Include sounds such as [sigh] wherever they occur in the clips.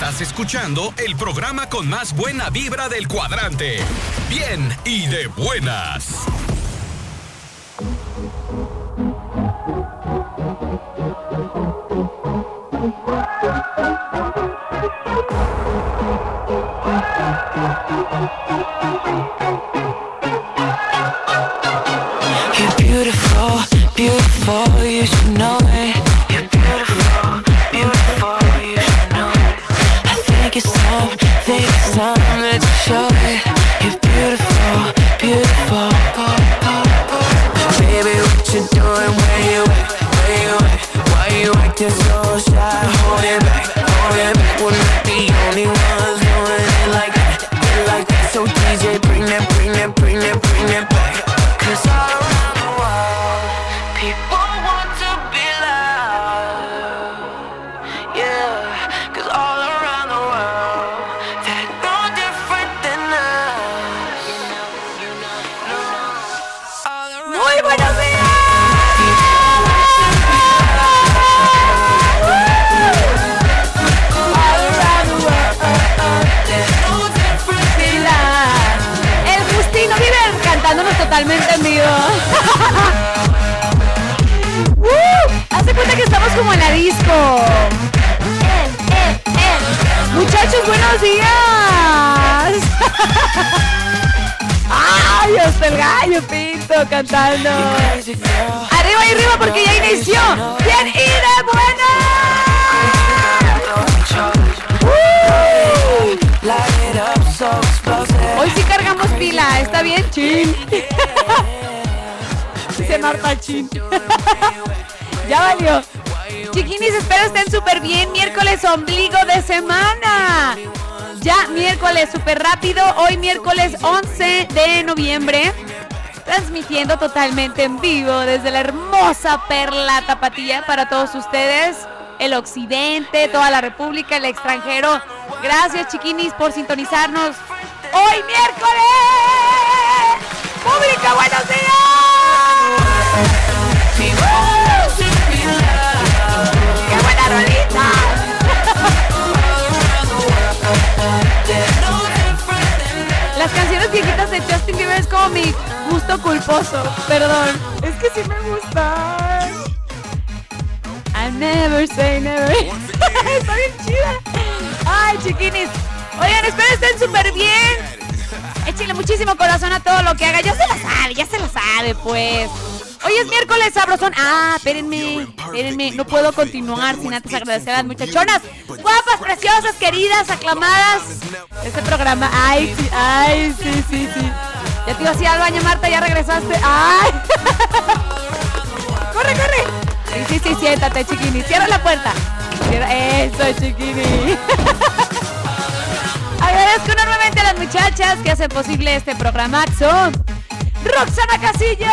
Estás escuchando el programa con más buena vibra del cuadrante. Bien y de buenas. Ombligo de semana. Ya miércoles súper rápido. Hoy miércoles 11 de noviembre. Transmitiendo totalmente en vivo desde la hermosa Perla Tapatía para todos ustedes. El occidente, toda la república, el extranjero. Gracias chiquinis por sintonizarnos. Hoy miércoles. Pública, buenos días. Justin Bieber es como mi gusto culposo. Perdón. Es que sí me gusta. I never say never. [laughs] Está bien chida. Ay, chiquinis. Oigan, espero estén súper bien. Échenle muchísimo corazón a todo lo que haga. Ya se la sabe, ya se la sabe, pues. Hoy es miércoles sabrosón. Ah, espérenme, espérenme. No puedo continuar sin antes agradecer a las muchachonas. Guapas, preciosas, queridas, aclamadas. Este programa. Ay, sí, ay, sí, sí, sí. Ya te iba así al baño, Marta, ya regresaste. Ay. [laughs] corre, corre. Sí, sí, sí, siéntate, chiquini. Cierra la puerta. Eso, chiquini. [laughs] Agradezco enormemente a las muchachas que hacen posible este programa. Son Roxana Casilla.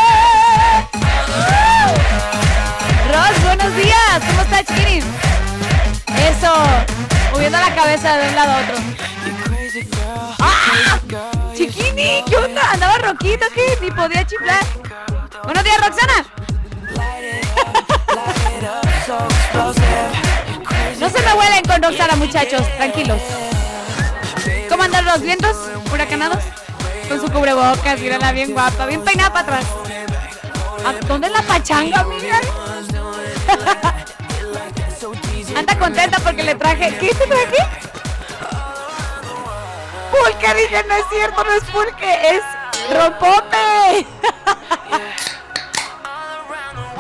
Ros, buenos días. ¿Cómo estás, chiquinis? Eso. Moviendo la cabeza de un lado a otro. ¡Ah! [laughs] Chiquini, ¿qué onda? Andaba roquito que ni podía chiflar. Buenos días, Roxana. [laughs] No se me huelen con Roxana, muchachos. Tranquilos. ¿Cómo andan los vientos huracanados? Con su cubrebocas, mírala bien guapa, bien peinada para atrás. ¿A dónde es la pachanga, amiga? [laughs] Anda contenta porque le traje. ¿Qué te traje? Pulque, dije, no es cierto, no es pulque, es rompope. [laughs]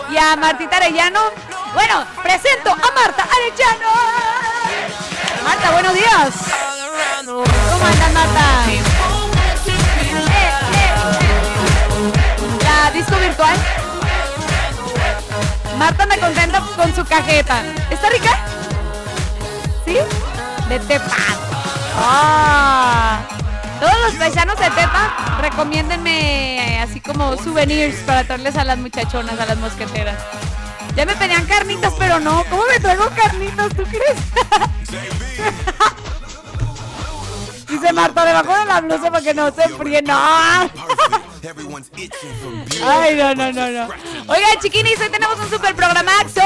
y a Martita Arellano. Bueno, presento a Marta Arellano. Marta, buenos días. ¿Cómo andas, Marta? Eh, eh, eh. La disco virtual. Marta me contenta con su cajeta. ¿Está rica? ¿Sí? De Tepa. Ah. Todos los paisanos de Tepa, recomiéndenme así como souvenirs para traerles a las muchachonas, a las mosqueteras. Ya me pedían carnitas, pero no. ¿Cómo me traigo carnitas? ¿Tú crees? [laughs] Dice Marta, debajo de la blusa para que no se enfríe. No. Ay, no, no, no, no. Oigan, chiquinis, hoy tenemos un super programazo.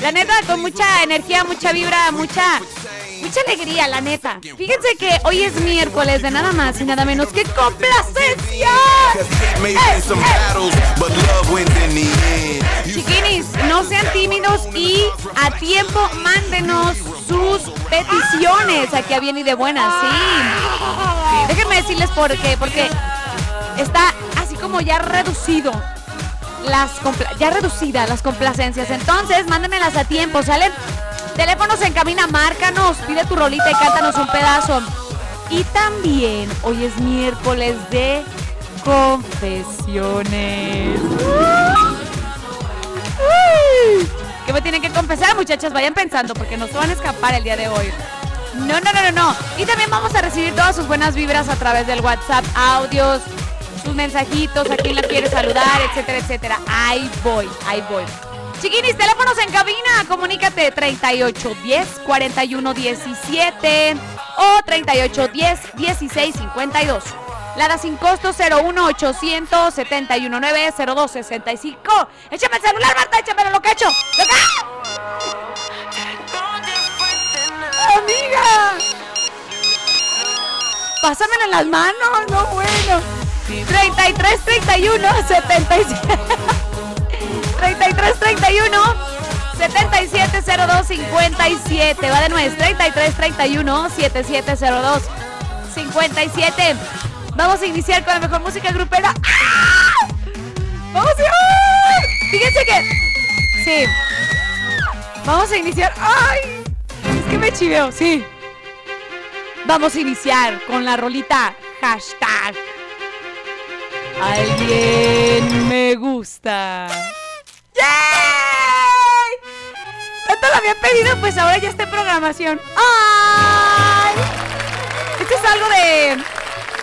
La neta, con mucha energía, mucha vibra, mucha, mucha alegría, la neta. Fíjense que hoy es miércoles de nada más y nada menos que complacencia. Eh, eh. Chiquinis, no sean tímidos y a tiempo mándenos sus peticiones aquí a bien y de buenas, sí. Déjenme decirles por qué, porque está así como ya reducido las ya reducidas las complacencias. Entonces, mándenmelas a tiempo, ¿salen? Teléfonos en cabina, márcanos, pide tu rolita y cántanos un pedazo. Y también hoy es miércoles de confesiones. ¿Qué me tienen que confesar, muchachas? Vayan pensando porque no se van a escapar el día de hoy. No, no, no, no, no. Y también vamos a recibir todas sus buenas vibras a través del WhatsApp, audios, sus mensajitos, a quien la quiere saludar, etcétera, etcétera. Ahí voy, ahí voy. Chiquinis, teléfonos en cabina, comunícate 3810 4117 o 3810 1652. Lada sin costo 01800 719 0265. Échame el celular, Marta, échame lo que he hecho. ¡Amiga! Pásamelo en las manos, no bueno. 33 31 77 33 31 7702 57 va de nuevo 33 31 7702 57 vamos a iniciar con la mejor música grupera. ¡Ah! vamos a fíjense que sí. Vamos a iniciar. Ay que me chiveo sí vamos a iniciar con la rolita hashtag Alguien me gusta. ¡Yay! Tanto lo habían pedido, pues ahora ya está en programación. ¡Ay! Esto es algo de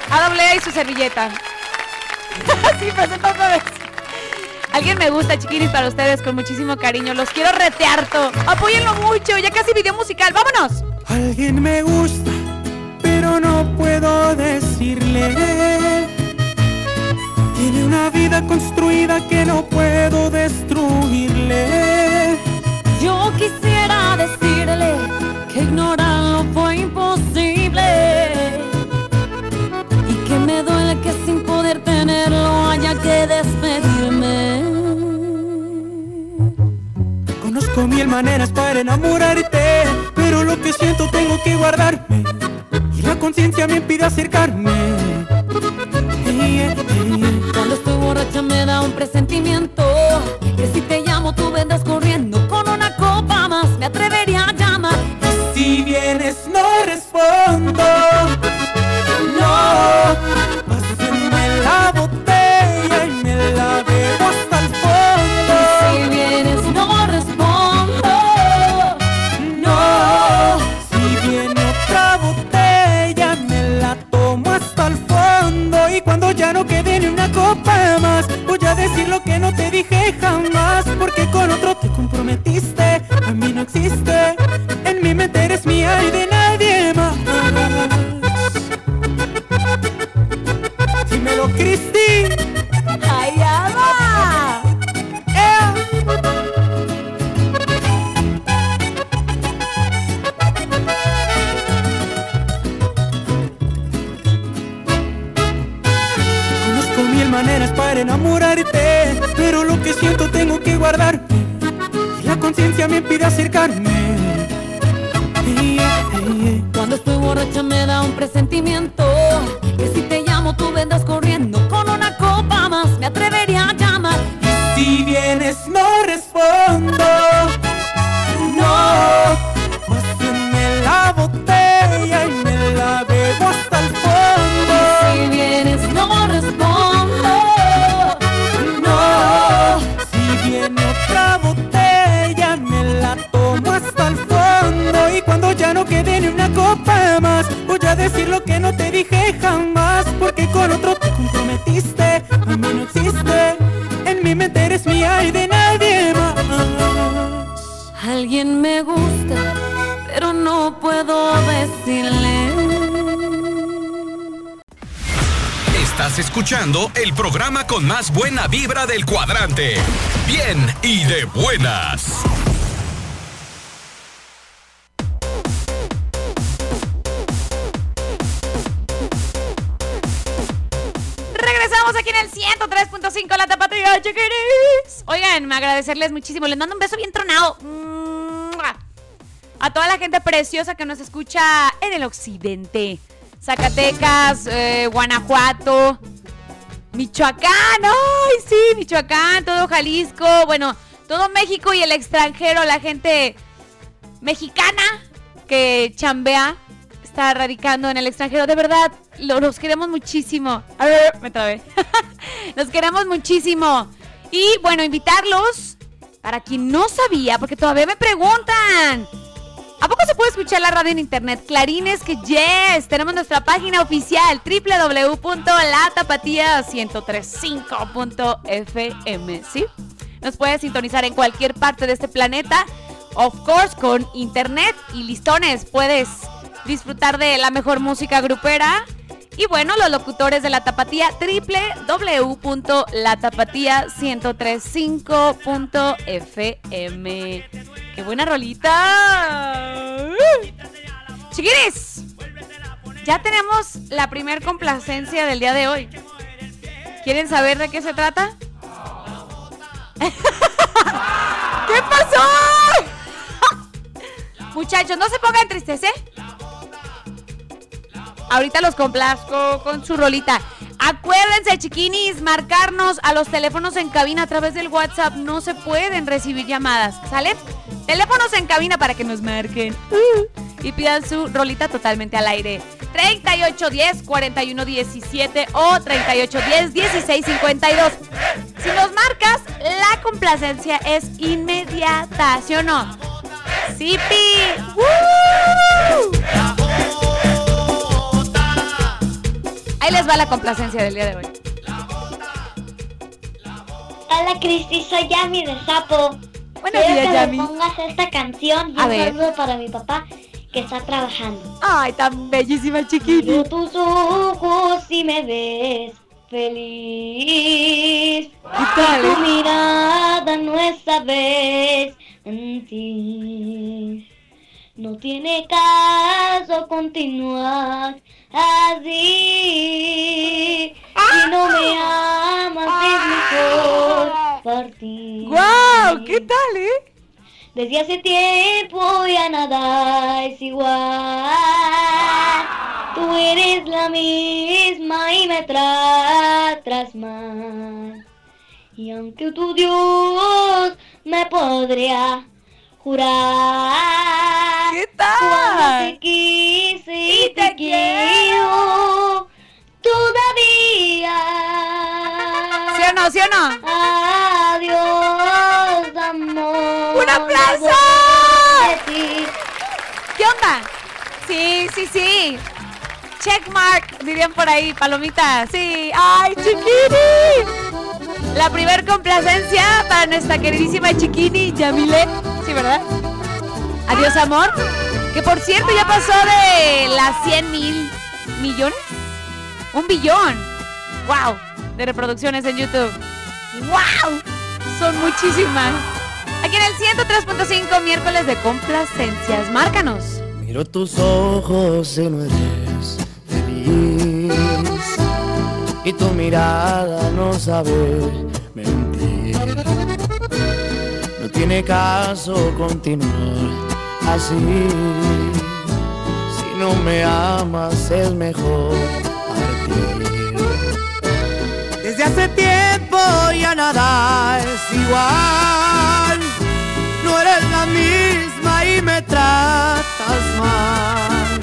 A y su servilleta. [laughs] sí, presenta otra vez. Alguien me gusta, chiquinis, para ustedes con muchísimo cariño. Los quiero retear todo. Apóyenlo mucho, ya casi video musical. ¡Vámonos! Alguien me gusta, pero no puedo decirle tiene una vida construida que no puedo destruirle. Yo quisiera decirle que ignorarlo fue imposible. Conozco mil maneras para enamorarte, pero lo que siento tengo que guardarme. Y la conciencia me impide acercarme. Cuando estoy borracha me da un presentimiento programa con más buena vibra del cuadrante. Bien y de buenas. Regresamos aquí en el 103.5 La Tapatía, chiquiris. Oigan, me agradecerles muchísimo. Les mando un beso bien tronado. A toda la gente preciosa que nos escucha en el occidente. Zacatecas, eh, Guanajuato, Michoacán. ¡Ay, sí! Michoacán, todo Jalisco. Bueno, todo México y el extranjero. La gente mexicana que chambea, está radicando en el extranjero. De verdad, lo- los queremos muchísimo. A ver, me trabé. [laughs] los queremos muchísimo. Y bueno, invitarlos, para quien no sabía, porque todavía me preguntan. ¿A poco se puede escuchar la radio en internet? Clarines que yes. Tenemos nuestra página oficial www.latapatía1035.fm, ¿sí? Nos puedes sintonizar en cualquier parte de este planeta. Of course, con internet y listones puedes disfrutar de la mejor música grupera. Y bueno, los locutores de la tapatía www.latapatía1035.fm. ¡Qué buena rolita! Chiquiris, ya tenemos la primer complacencia del día de hoy. ¿Quieren saber de qué se trata? [laughs] ¿Qué pasó? [laughs] Muchachos, no se pongan tristes, ¿eh? Ahorita los complazco con su rolita. Acuérdense, chiquinis, marcarnos a los teléfonos en cabina a través del WhatsApp. No se pueden recibir llamadas, ¿sale? Teléfonos en cabina para que nos marquen. Uh, y pidan su rolita totalmente al aire. 3810 4117 o 3810 1652. Si nos marcas, la complacencia es inmediata, ¿sí o no? ¡Sí, pi! ¡Woo! Ahí les va la complacencia del día de hoy. Hola Cristi, soy Yami de Sapo. Buenos Quiero días, que Yami. me pongas esta canción y A un ver. saludo para mi papá que está trabajando. Ay, tan bellísima chiquita. Tus ojos y me ves feliz. ¿Qué tal, Tu eh? mirada no es vez en ti. No tiene caso continuar así. Si no me amas es mejor partir. ¡Guau! ¿Qué tal, eh? Desde hace tiempo ya nada es igual. Tú eres la misma y me tratas mal. Y aunque tu Dios me podría jurar. ¿Qué Cuando tal? te quise y, Y te, te quiero todavía. ¿Sí o no? ¿Sí o no? Adiós, amor. ¡Un aplauso! ¿Qué onda? Sí, sí, sí. Checkmark, dirían por ahí, palomita. Sí. ¡Ay, chiquini! La primer complacencia para nuestra queridísima chiquini, Yamile. Sí, ¿verdad? Adiós, amor. Que por cierto ya pasó de las 100 mil millones. Un billón. ¡Wow! De reproducciones en YouTube. ¡Wow! Son muchísimas. Aquí en el 103.5, miércoles de complacencias. Márcanos. Miro tus ojos y no eres. Y tu mirada no sabe mentir. No tiene caso continuar así. Si no me amas es mejor partir. Desde hace tiempo ya nada es igual. No eres la misma y me tratas mal.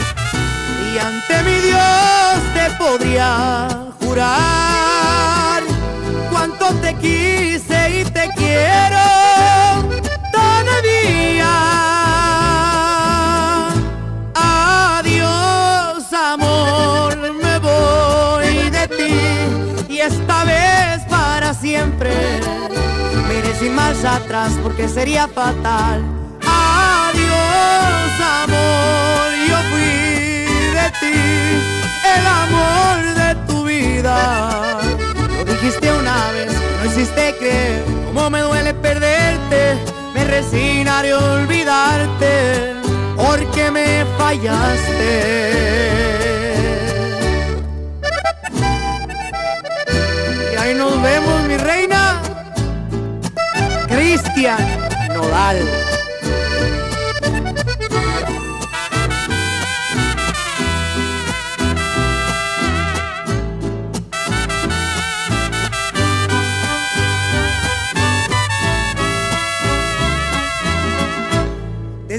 Y ante mi Dios te podría jurar cuánto te quise y te quiero todavía. Adiós, amor, me voy de ti y esta vez para siempre. Mire sin atrás porque sería fatal. Adiós, amor, yo fui de ti, el amor lo dijiste una vez, no hiciste creer. Cómo me duele perderte, me resignaré a olvidarte, porque me fallaste. Y ahí nos vemos, mi reina. Cristian Nodal.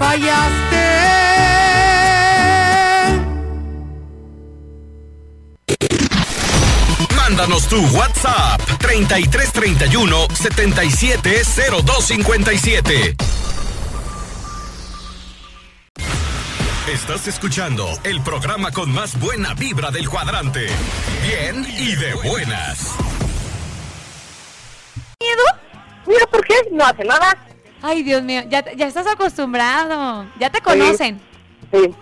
Fallaste. Mándanos tu WhatsApp 3331 770257. Estás escuchando el programa con más buena vibra del cuadrante. Bien y de buenas. ¿Miedo? Mira, ¿por qué? No hace nada. Ay, Dios mío, ya, ya estás acostumbrado. Ya te conocen. Sí.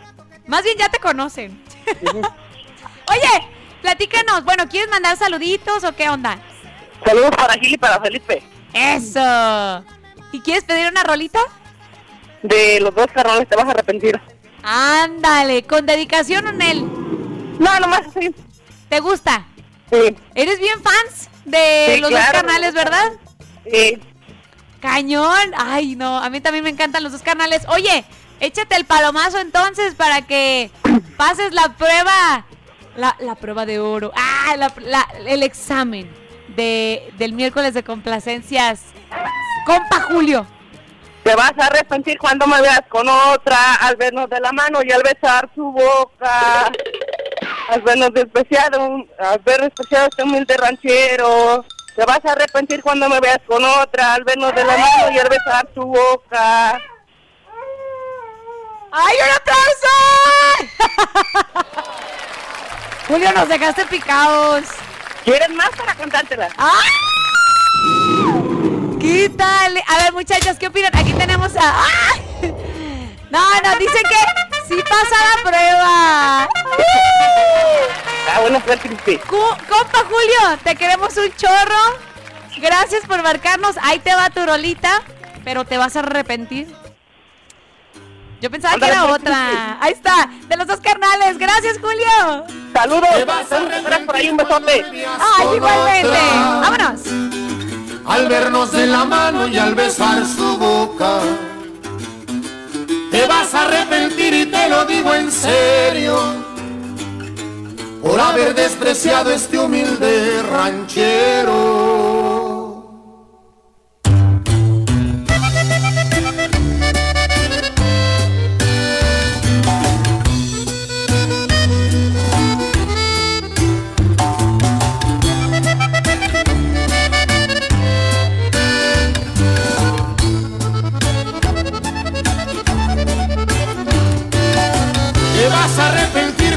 Más bien ya te conocen. [laughs] Oye, platícanos. Bueno, ¿quieres mandar saluditos o qué onda? Saludos para Gil y para Felipe. Eso. ¿Y quieres pedir una rolita? De los dos carnales te vas a arrepentir. Ándale, con dedicación o en él. No, nomás así. ¿Te gusta? Sí. ¿Eres bien fans de Sí, los dos canales, verdad? Sí. Cañón. Ay, no, a mí también me encantan los dos canales. Oye, échate el palomazo entonces para que pases la prueba. La, prueba de oro. Ah, la- la- el examen de, del miércoles de complacencias. Compa Julio. Te vas a arrepentir cuando me veas con otra, al vernos de la mano y al besar su boca. Al vernos despreciado, al ver despreciado este humilde ranchero. Te vas a arrepentir cuando me veas con otra, al vernos de la mano y al besar su boca. ¡Ay, un aplauso! [laughs] Julio, nos dejaste picados. ¿Quieres más para cantártela? ¡Ay! Quítale. A ver, muchachos, ¿qué opinan? Aquí tenemos a. ¡Ay! No, no, dicen que sí pasa la prueba. [laughs] Ah, bueno, pues. Cu- Compa Julio, te queremos un chorro. Gracias por marcarnos. Ahí te va tu rolita, pero te vas a arrepentir. Yo pensaba que era otra. Ahí está, de los dos carnales. Gracias, Julio. Saludos. Saludos por ahí, un besote. Ay, igualmente. Vámonos. al vernos de la mano y al besar su boca. Te vas a arrepentir y te lo digo en serio por haber despreciado este humilde ranchero.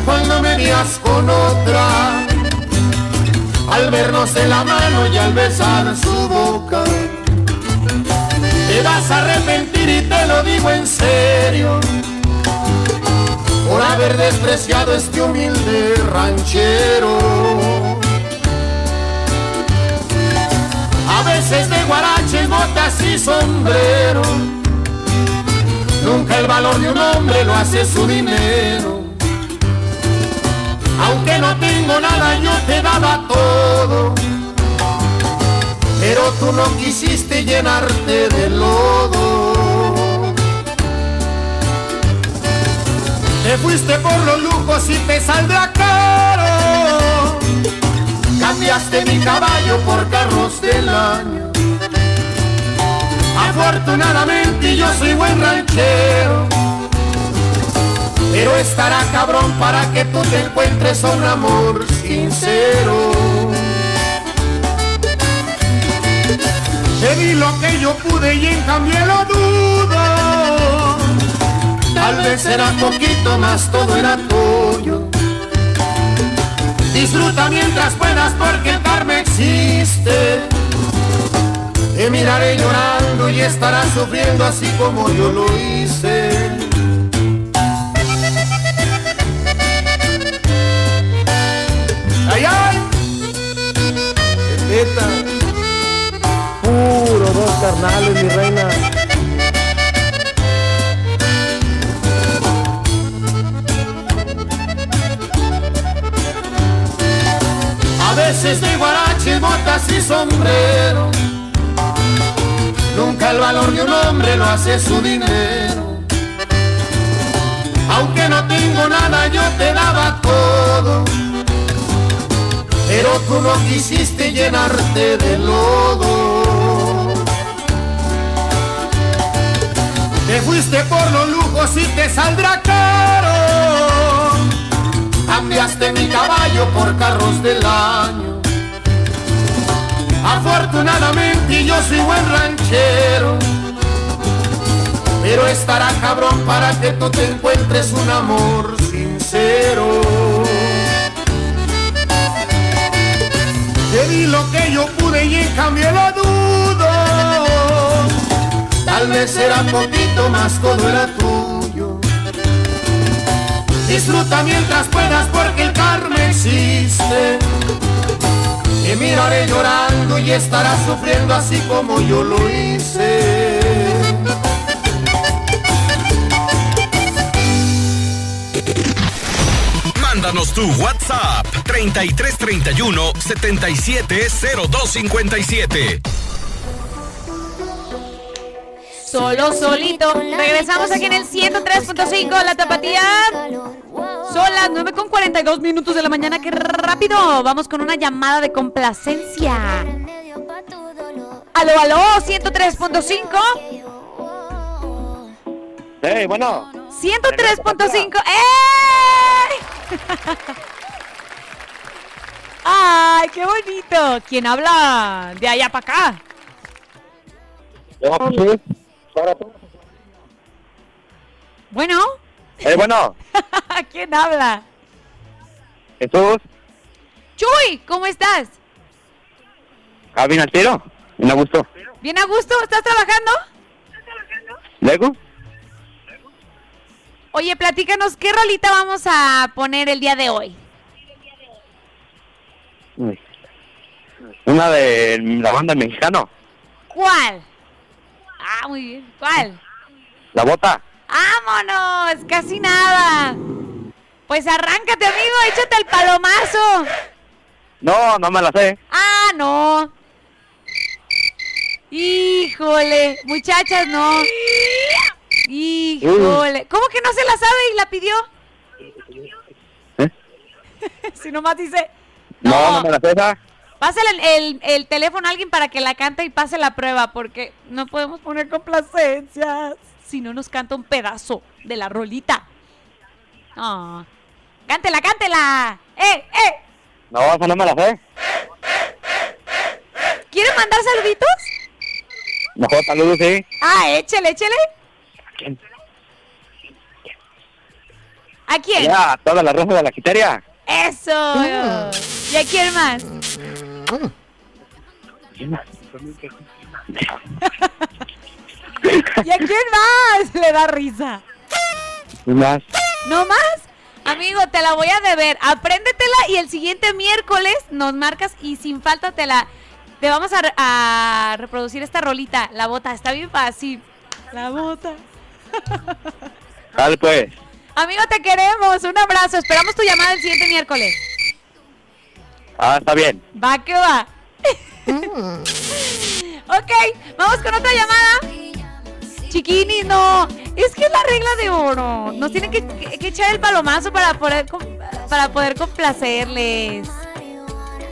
Cuando me veas con otra. Al vernos de la mano y al besar su boca. Te vas a arrepentir y te lo digo en serio. Por haber despreciado este humilde ranchero. A veces de guaraches, botas y sombrero. Nunca el valor de un hombre lo hace su dinero. Aunque no tengo nada, yo te daba todo. Pero tú no quisiste llenarte de lodo. Te fuiste por los lujos y te saldrá caro. Cambiaste mi caballo por carros del año. Afortunadamente yo soy buen ranchero. Pero estará cabrón para que tú te encuentres un amor sincero. Te di lo que yo pude y en cambio lo dudo. Tal vez era poquito más, todo era tuyo. Disfruta mientras puedas porque el existe. Te miraré llorando y estarás sufriendo así como yo lo hice. ¡Ay. Puro dos carnales, mi reina. A veces de guarache, botas y sombrero. Nunca el valor de un hombre lo hace su dinero. Aunque no tengo nada, yo te daba todo. Pero tú no quisiste llenarte de lodo. Te fuiste por los lujos y te saldrá caro. Cambiaste mi caballo por carros del año. Afortunadamente yo soy buen ranchero. Pero estará cabrón para que tú te encuentres un amor sincero. Cambio lo dudo. Tal vez era poquito más, todo era tuyo. Disfruta mientras puedas porque el karma existe. Te miraré llorando y estarás sufriendo así como yo lo hice. Mándanos tu WhatsApp 3331 770257. Solo, solito. Regresamos aquí en el 103.5, la tapatía. Son las 9 con 42 minutos de la mañana. ¡Qué rápido! Vamos con una llamada de complacencia. Aló, aló, 103.5. Hey, bueno. 103.5. ¡Ey! [laughs] ¡Ay, qué bonito! ¿Quién habla de allá para acá? Bueno, Hey, bueno. [laughs] ¿quién habla? Jesús. Chuy, ¿cómo estás? ¿Ah, bien al tiro? ¿Me gustó? ¿Bien a gusto? ¿Estás trabajando? ¿Luego? Oye, platícanos, ¿qué rolita vamos a poner el día de hoy? Una de la banda mexicano. ¿Cuál? Ah, muy bien. ¿Cuál? La bota. ¡Vámonos! Casi nada. Pues arráncate, amigo, échate el palomazo. No, no me la sé. Ah, no. Híjole, muchachas, no. Híjole. ¿Cómo que no se la sabe y la pidió? [laughs] si nomás dice, No, no, me la sé esa. pásale el, el- el teléfono a alguien para que la cante y pase la prueba, porque no podemos poner complacencias si no nos canta un pedazo de la rolita. No. Cántela, cántela. ¡Eh, eh! No, esa no me la sé. ¿Quieren mandar saluditos? Mejor saludos, sí. Ah, échele, échele. ¿A quién? Ya, toda la raza de la quiteria. Eso. ¿Y a quién más? [laughs] ¿Y a quién más? Le da risa. Más. ¿No más? Amigo, te la voy a deber. Apréndetela y el siguiente miércoles nos marcas y sin falta te la... Te vamos a, a reproducir esta rolita, la bota. Está bien fácil. La bota. Dale, pues. Amigo, te queremos. Un abrazo. Esperamos tu llamada el siguiente miércoles. Ah, está bien. Va que va. ok, vamos con otra llamada. Chiquini, no. Es que es la regla de oro. Nos tienen que, que- que echar el palomazo para poder, para poder complacerles.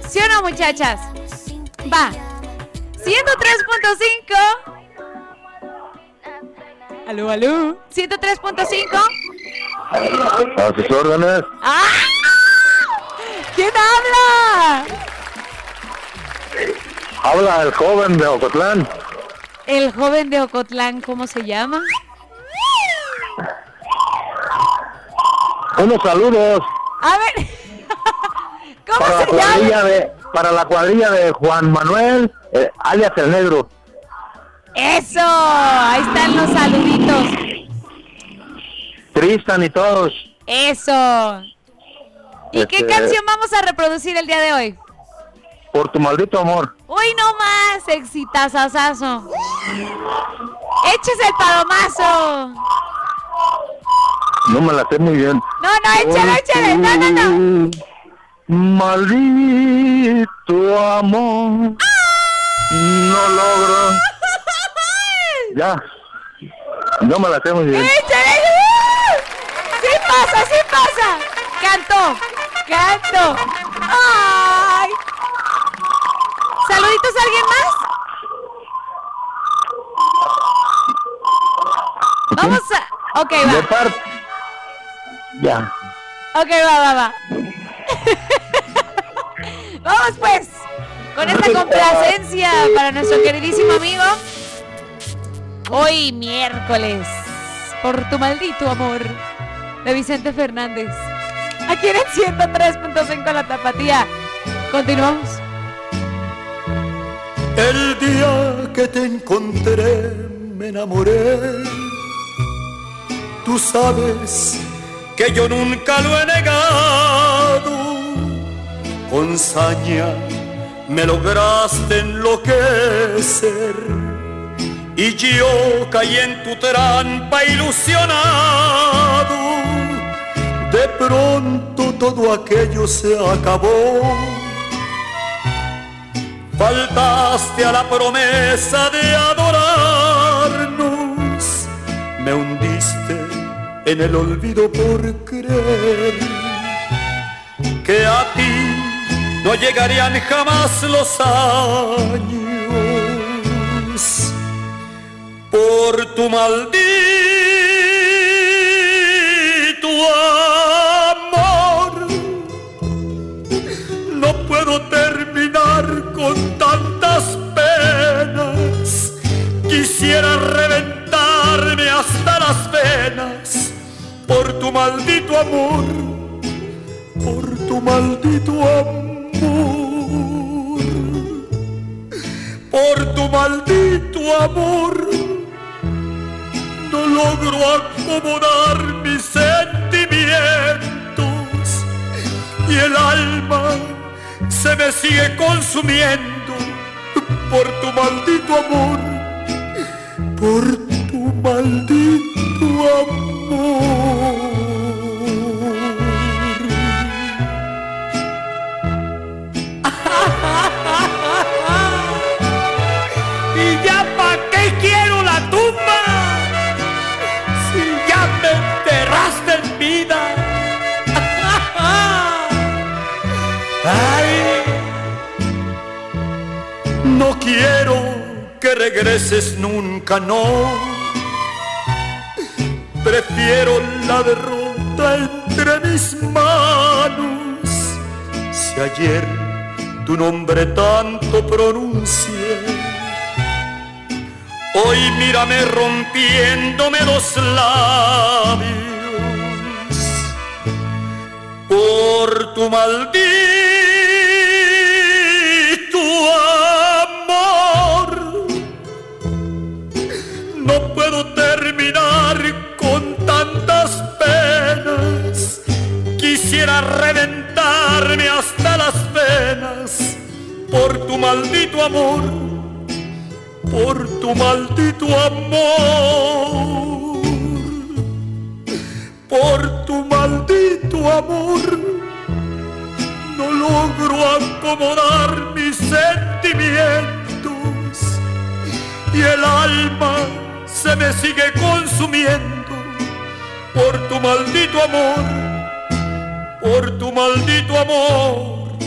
¿Sí o no, muchachas? Va. 103.5. Aló, aló. 103.5. A sus órdenes. ¡Ah! ¿Quién habla? Habla el joven de Ocotlán. El joven de Ocotlán, ¿cómo se llama? Unos saludos A ver. [laughs] ¿Cómo para la se llama? cuadrilla de, para la cuadrilla de Juan Manuel, eh, alias el Negro. Eso. Ahí están los saluditos. Tristan y todos. Eso. ¿Y qué Este- canción vamos a reproducir el día de hoy? Por tu maldito amor. Uy, no más, exitazazazo. Échese el palomazo. No me la sé muy bien. No, no, échale, échale. No, no, no. Maldito amor. No logro. [laughs] Ya. No me la sé muy bien. ¡Échale! ¡Sí pasa, sí pasa! ¡Canto! ¡Canto! ¡Ay! ¿Saluditos a alguien más? Vamos a... Ok, De va. parte. Ya. Ok, va, va, va. [laughs] Vamos pues. Con esta complacencia para nuestro queridísimo amigo. Hoy miércoles. Por tu maldito amor. De Vicente Fernández. Aquí en el 103.5 la tapatía. Continuamos. El día que te encontré me enamoré. Tú sabes que yo nunca lo he negado. Con saña me lograste enloquecer. Y yo caí en tu trampa ilusionado. De pronto todo aquello se acabó. Faltaste a la promesa de adorarnos, me hundiste en el olvido por creer que a ti no llegarían jamás los años por tu maldito amor. No puedo terminar con tantas penas. Quisiera reventarme hasta las venas por tu maldito amor, por tu maldito amor, por tu maldito amor. No logro acomodar mis sentimientos y el alma se me sigue consumiendo por tu maldito amor, por tu maldito amor. [laughs] ¿Y ya pa' qué quiero que regreses nunca, no. Prefiero la derrota entre mis manos. Si ayer tu nombre tanto pronuncié, hoy mírame rompiéndome los labios por tu maldito Quisiera reventarme hasta las venas por tu maldito amor, por tu maldito amor, por amor. No logro acomodar mis sentimientos y el alma se me sigue consumiendo por tu maldito amor, por tu maldito amor,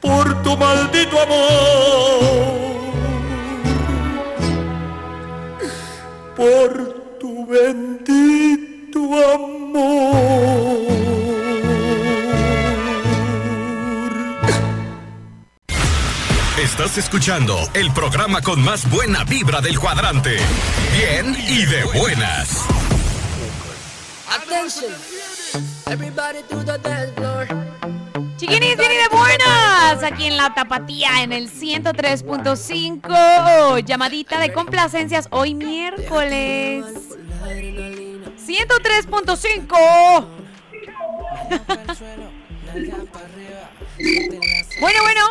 por tu maldito amor. por tu bendito amor. Estás escuchando el programa con más buena vibra del cuadrante. Bien y de buenas. Attention, everybody to the dance floor. Chiquinis, de buenas. Aquí en la Tapatía, en el 103.5. Llamadita de complacencias hoy miércoles. 103.5. [laughs] bueno, bueno.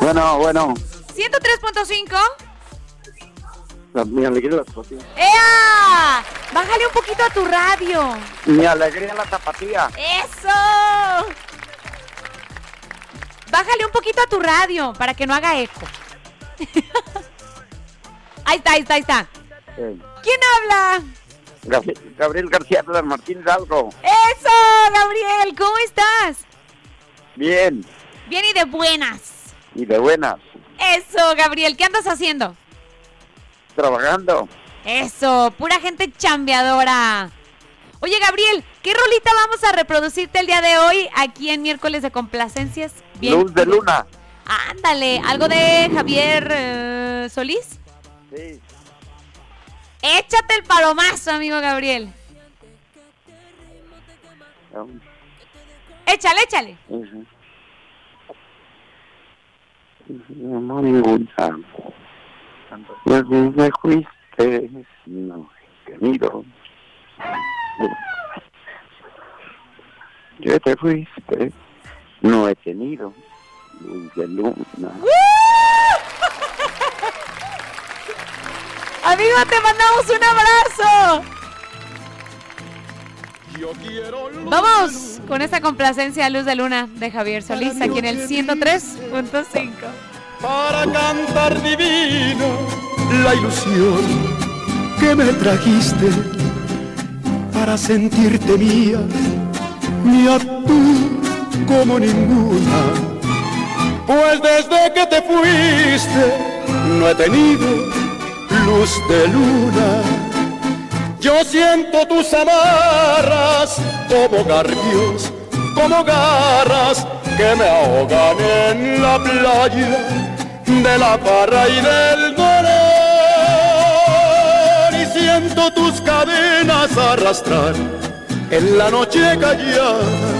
Bueno, bueno. 103.5. La- Mi alegría la tapatía. ¡Ea! Bájale un poquito a tu radio. Mi alegría la tapatía. ¡Eso! Bájale un poquito a tu radio para que no haga eco. [laughs] ahí está, ahí está, ahí está. ¿Quién habla? Gabriel, García de Martín Hidalgo. ¡Eso, Gabriel! ¿Cómo estás? Bien. Bien y de buenas. Y de buenas. Eso, Gabriel, ¿qué andas haciendo? Trabajando. Eso, pura gente chambeadora. Oye, Gabriel, ¿qué rolita vamos a reproducirte el día de hoy aquí en miércoles de complacencias? Luz de luna. Ándale, ¿algo de Javier eh, Solís? Sí. Échate el palomazo, amigo Gabriel. Échale, échale. Ujú. No Luego me fuiste, no he tenido. Yo te fuiste, no he tenido. Luz de luna. [laughs] Amigo, te mandamos un abrazo. Vamos con esta complacencia Luz de Luna de Javier Solís aquí en el 103.5. para cantar divino la ilusión que me trajiste para sentirte mía, mía tú como ninguna. Pues desde que te fuiste no he tenido luz de luna. Yo siento tus amarras como garfios, como garras que me ahogan en la playa de la parra y del siento tus cadenas arrastrar en la noche callada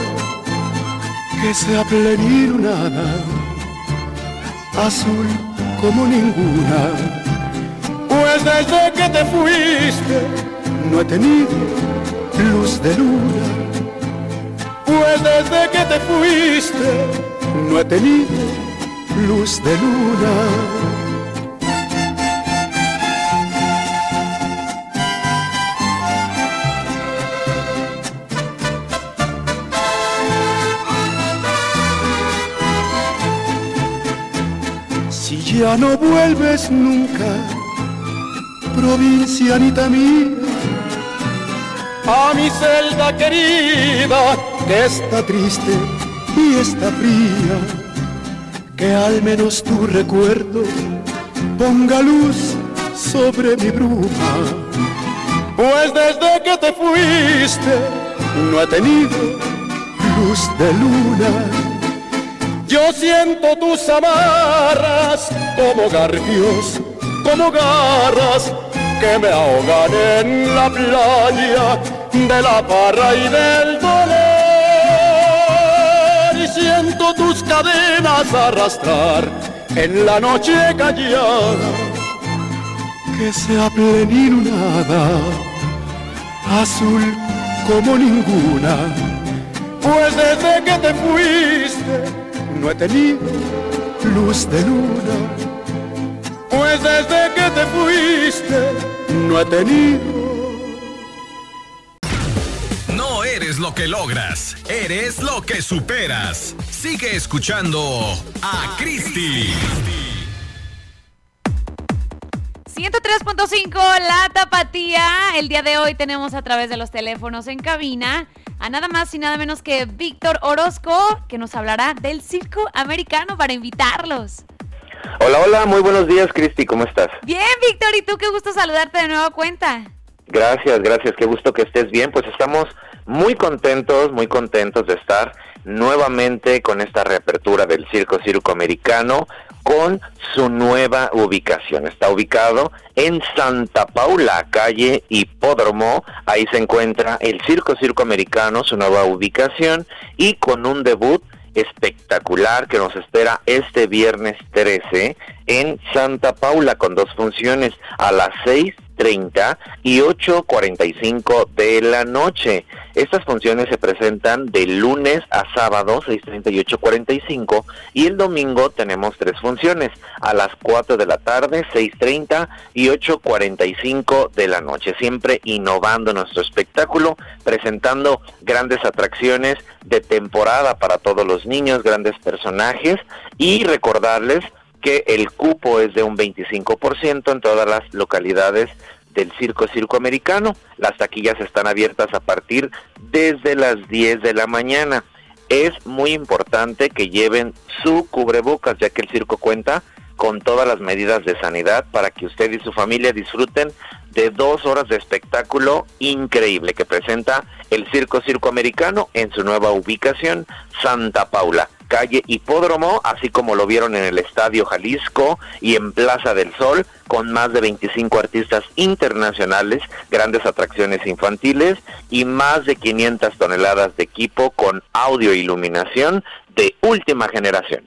que sea plenilunada, azul como ninguna. Pues desde que te fuiste no he tenido luz de luna. Pues desde que te fuiste no he tenido luz de luna. Ya no vuelves nunca, provincianita mía, a mi celda querida que está triste y está fría, que al menos tu recuerdo ponga luz sobre mi bruma. Pues desde que te fuiste no he tenido luz de luna. Yo siento tus amarras como garfios, como garras que me ahogan en la playa de la parra y del dolor. Y siento tus cadenas arrastrar en la noche callada que sea plenilunada, azul como ninguna. Pues desde que te fuiste no he tenido luz de luna. Pues desde que te fuiste no he tenido No eres eres lo que logras, eres lo que superas. Sigue escuchando a Cristi. 103.5 La Tapatía. El día de hoy tenemos a través de los teléfonos en cabina a nada más y nada menos que Víctor Orozco, que nos hablará del circo americano para invitarlos. Hola, hola, muy buenos días, Cristi, ¿cómo estás? Bien, Víctor, y tú qué gusto saludarte de nueva cuenta. Gracias, gracias, qué gusto que estés bien. Pues estamos muy contentos, muy contentos de estar nuevamente con esta reapertura del Circo Circo Americano con su nueva ubicación. Está ubicado en Santa Paula, calle Hipódromo. Ahí se encuentra el Circo Circo Americano, su nueva ubicación, y con un debut espectacular que nos espera este viernes 13 en Santa Paula con dos funciones a las 6 30 y 8.45 de la noche. Estas funciones se presentan de lunes a sábado, 6.30 y 8.45, y el domingo tenemos tres funciones, a las 4 de la tarde, 6.30 y 8.45 de la noche, siempre innovando nuestro espectáculo, presentando grandes atracciones de temporada para todos los niños, grandes personajes, y recordarles que el cupo es de un 25% en todas las localidades del Circo Circo Americano. Las taquillas están abiertas a partir desde las 10 de la mañana. Es muy importante que lleven su cubrebocas ya que el circo cuenta con todas las medidas de sanidad para que usted y su familia disfruten de dos horas de espectáculo increíble que presenta el Circo Circo Americano en su nueva ubicación, Santa Paula calle Hipódromo, así como lo vieron en el Estadio Jalisco y en Plaza del Sol, con más de 25 artistas internacionales, grandes atracciones infantiles y más de 500 toneladas de equipo con audio e iluminación de última generación.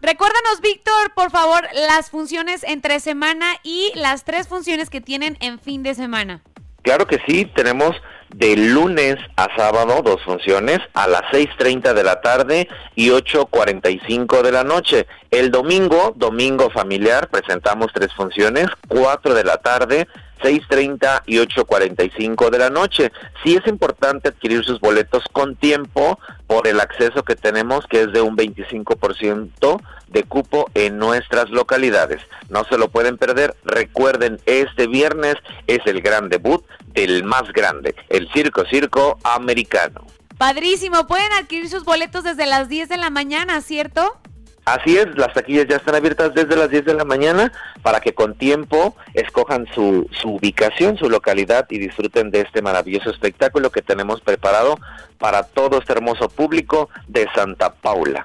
Recuérdanos, Víctor, por favor, las funciones entre semana y las tres funciones que tienen en fin de semana. Claro que sí, tenemos de lunes a sábado dos funciones a las 6.30 de la tarde y 8.45 de la noche. El domingo, domingo familiar, presentamos tres funciones, 4 de la tarde, 6.30 y 8.45 de la noche. Sí es importante adquirir sus boletos con tiempo por el acceso que tenemos, que es de un 25% de cupo en nuestras localidades. No se lo pueden perder. Recuerden, este viernes es el gran debut del más grande, el Circo Circo Americano. Padrísimo, pueden adquirir sus boletos desde las 10 de la mañana, ¿cierto? Así es, las taquillas ya están abiertas desde las 10 de la mañana para que con tiempo escojan su, su, ubicación, su localidad y disfruten de este maravilloso espectáculo que tenemos preparado para todo este hermoso público de Santa Paula.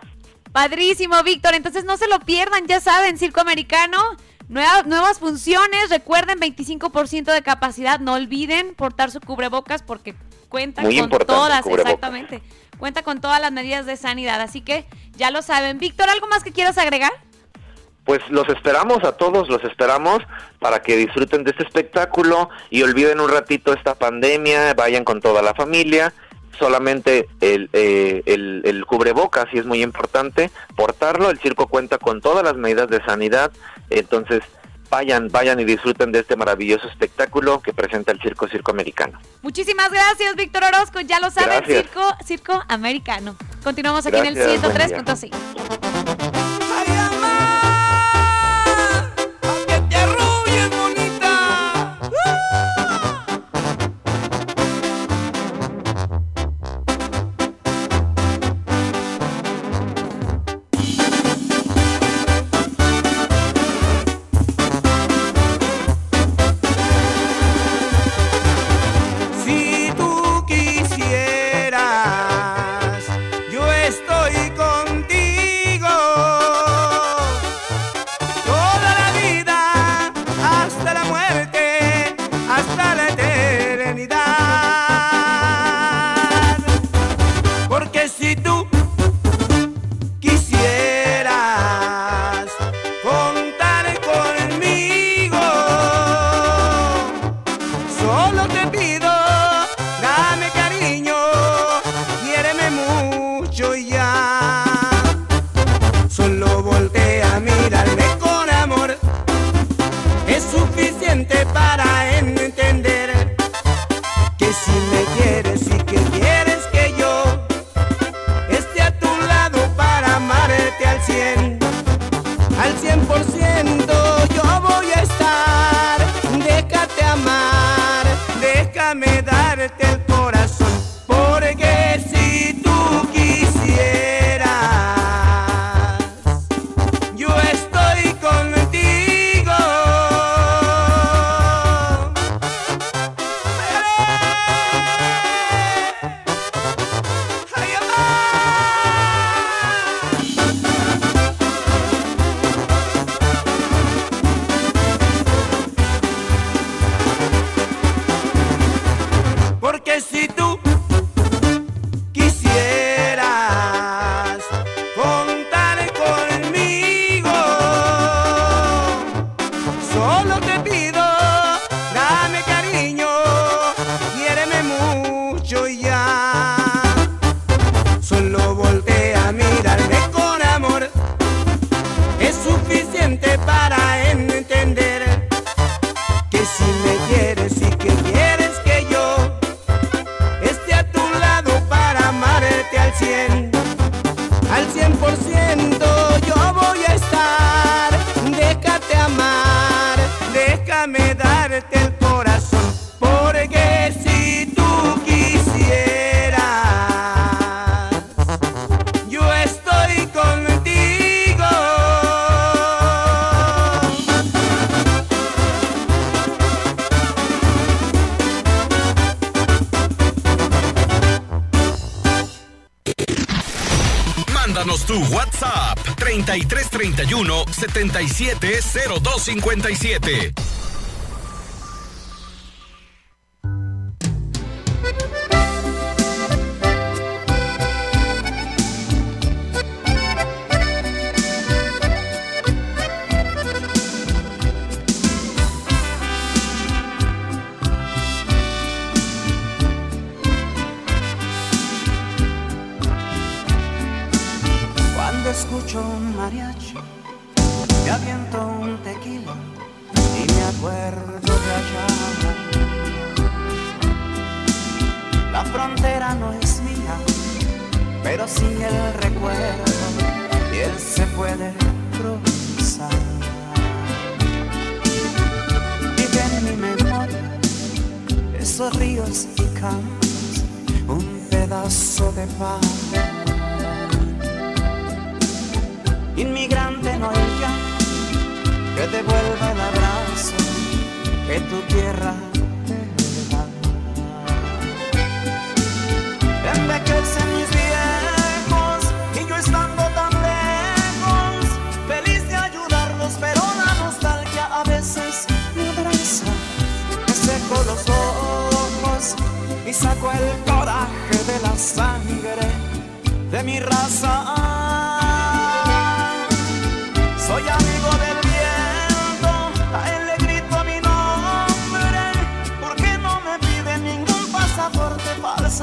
Padrísimo, Víctor. Entonces no se lo pierdan, ya saben, Circo Americano. Nuevas, nuevas funciones, recuerden 25% de capacidad, no olviden portar su cubrebocas porque cuenta con todas, exactamente. Cuenta con todas las medidas de sanidad, así que ya lo saben. Víctor, ¿algo más que quieras agregar? Pues los esperamos a todos, los esperamos para que disfruten de este espectáculo y olviden un ratito esta pandemia, vayan con toda la familia. Solamente el, eh, el, el cubrebocas, sí es muy importante, portarlo. El circo cuenta con todas las medidas de sanidad, entonces vayan, vayan y disfruten de este maravilloso espectáculo que presenta el Circo Circo Americano. Muchísimas gracias, Víctor Orozco. Ya lo saben, Gracias. Circo, Circo Americano. Continuamos aquí en el buen día. 103.5. 57.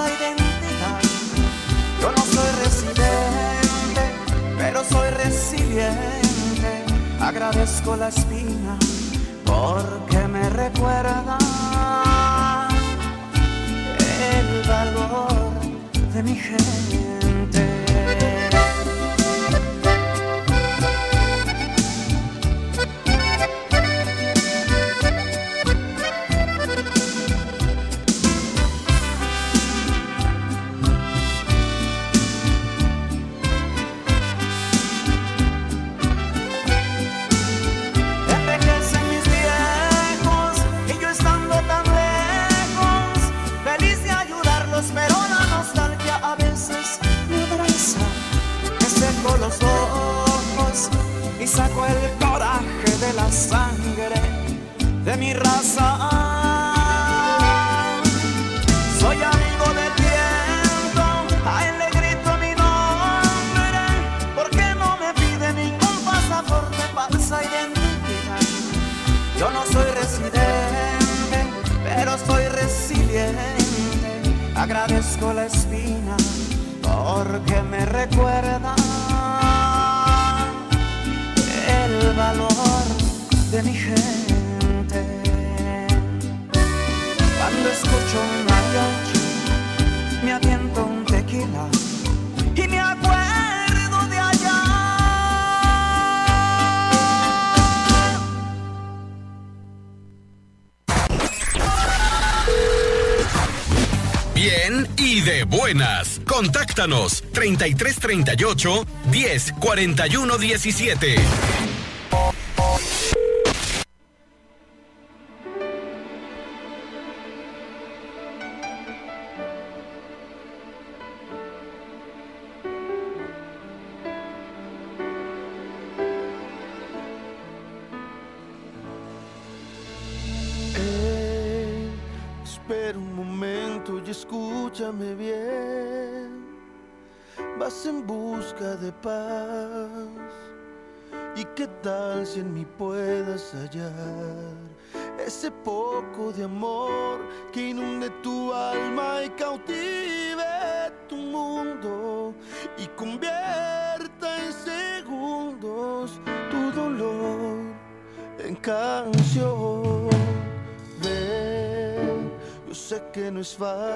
identidad. Yo no soy residente, pero soy resiliente. Agradezco la espina porque me recuerda el valor de mi gente. Contáctanos. 3338 10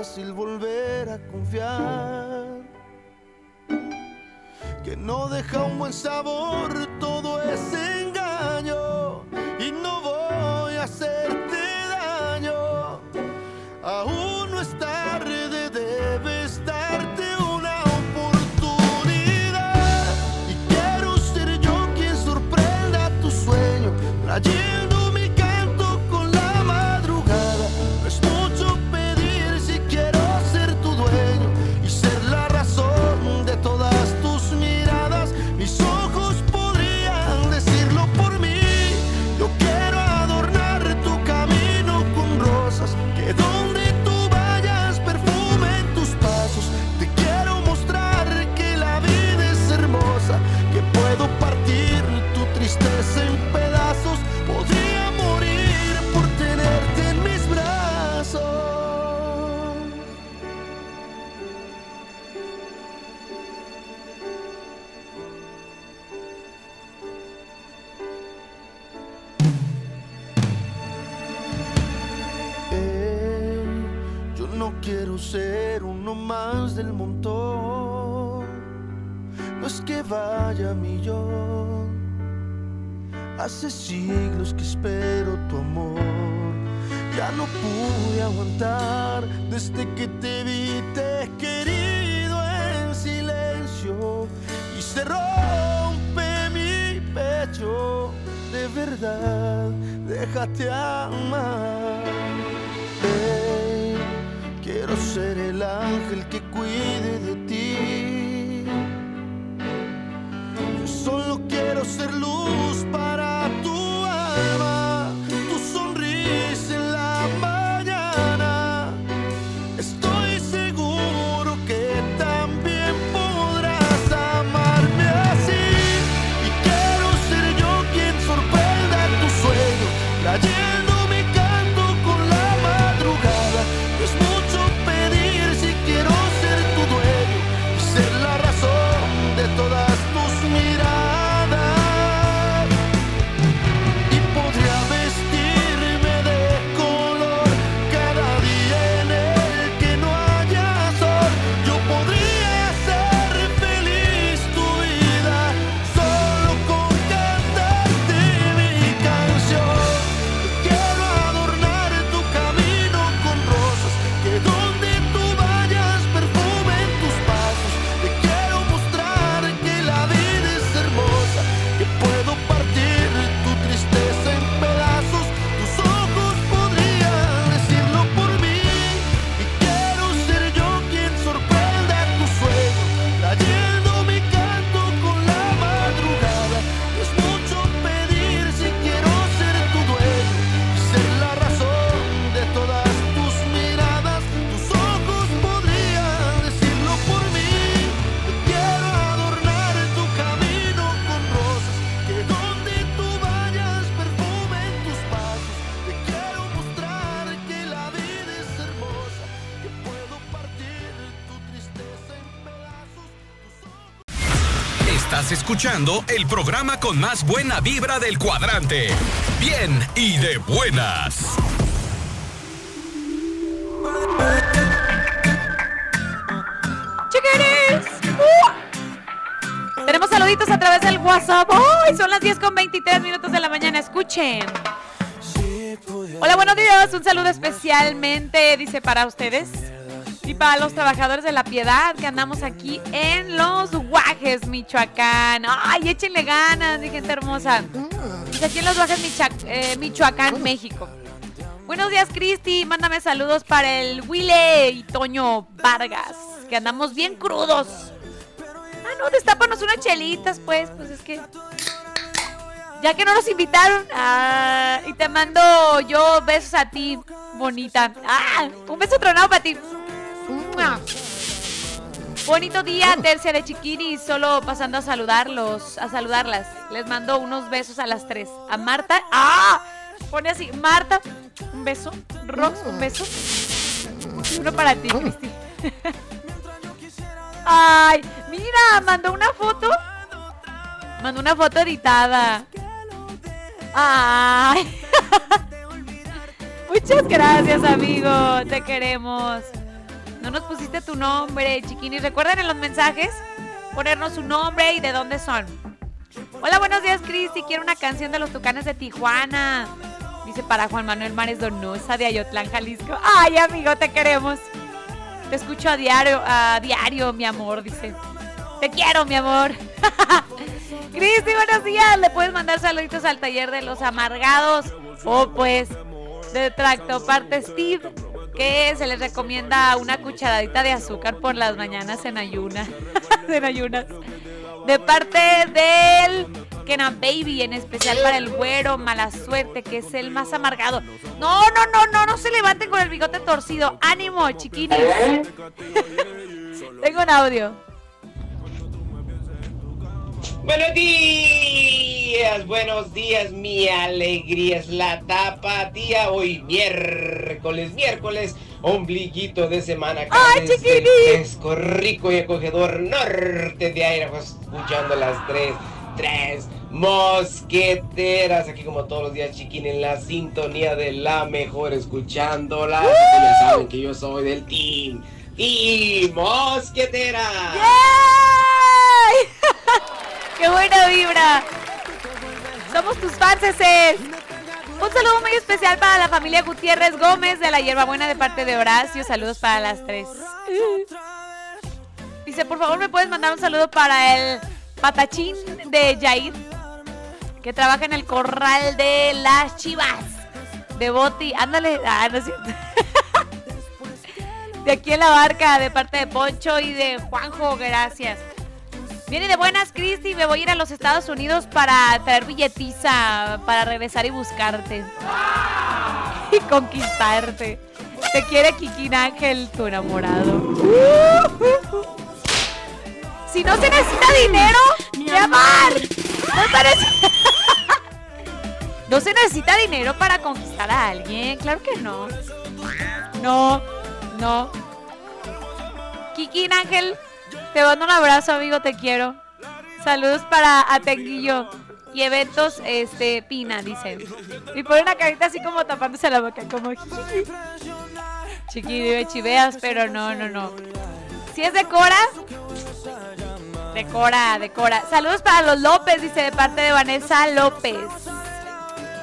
Silver sempre. this escuchando el programa con más buena vibra del cuadrante. Bien y de buenas. Chiquiris. Tenemos saluditos a través del WhatsApp. Son las 10 con 23 minutos de la mañana. Escuchen. Hola, buenos días. Un saludo especialmente, dice, para ustedes para los trabajadores de la piedad que andamos aquí en los Guajes, Michoacán. ¡Ay, échenle ganas, mi gente hermosa! Pues aquí en los Guajes, eh, Michoacán, México. Buenos días, Cristi. Mándame saludos para el Wille y Toño Vargas, que andamos bien crudos. Ah, no, destápanos unas chelitas, pues. Pues es que. Ya que no nos invitaron. Ah, y te mando yo besos a ti, bonita. Ah, un beso tronado para ti. ¡Mua! Bonito día, tercia de chiquini. Solo pasando a saludarlos, a saludarlas. Les mando unos besos a las tres. A Marta. ¡Ah! Pone así, Marta, un beso. Rox, un beso. Y uno para ti, Cristi. [laughs] Ay, mira, mandó una foto. Mandó una foto editada. Ay. [laughs] Muchas gracias, amigo. Te queremos. No nos pusiste tu nombre, chiquini. Recuerden en los mensajes ponernos su nombre y de dónde son. Hola, buenos días, Cristi. Quiero una canción de los Tucanes de Tijuana. Dice para Juan Manuel Mares Donosa de Ayotlán, Jalisco. Ay, amigo, te queremos. Te escucho a diario, a diario, mi amor, dice. Te quiero, mi amor. [laughs] Cristi, buenos días. Le puedes mandar saluditos al taller de los amargados. O pues, de Tractoparte Steve, que se les recomienda una cucharadita de azúcar por las mañanas en ayuna. [laughs] en ayunas. De parte del Kenan Baby, en especial para el güero, mala suerte, que es el más amargado. No, no, no, no, no se levanten con el bigote torcido. Ánimo, chiquinis. [laughs] Tengo un audio. Buenos días, buenos días, mi alegría es la tapatía. Hoy miércoles, miércoles, ombliguito de semana. ¡Ay, fresco, rico y acogedor norte de aire, pues, escuchando las tres, tres mosqueteras. Aquí como todos los días, chiquín, en la sintonía de la mejor, escuchándolas. Ya saben que yo soy del team. Team Mosquetera. ¡Yay! [laughs] ¡Qué buena vibra! Somos tus fans, ese. Un saludo muy especial para la familia Gutiérrez Gómez de la Hierbabuena de parte de Horacio. Saludos para las tres. Dice, por favor, ¿me puedes mandar un saludo para el patachín de Jair? Que trabaja en el corral de las chivas. De Boti. Ándale. Ah, no es cierto. [laughs] De aquí en la barca, de parte de Poncho y de Juanjo, gracias. Viene de buenas, Cristi. Me voy a ir a los Estados Unidos para traer billetiza, para regresar y buscarte. [laughs] Y conquistarte. Te quiere Kikín Ángel, tu enamorado. [laughs] Si no se necesita dinero, mi amor. No se, nece- [laughs] no se necesita dinero para conquistar a alguien. Claro que no. No, no. Kikín Ángel, te mando un abrazo, amigo, te quiero. Saludos para Atenguillo y eventos este Pina, dice. Y pone una carita así como tapándose la boca, como. Chiquillo de chiveas, pero no, no, no. Si es de Cora, de Cora, de Cora. Saludos para los López, dice de parte de Vanessa López.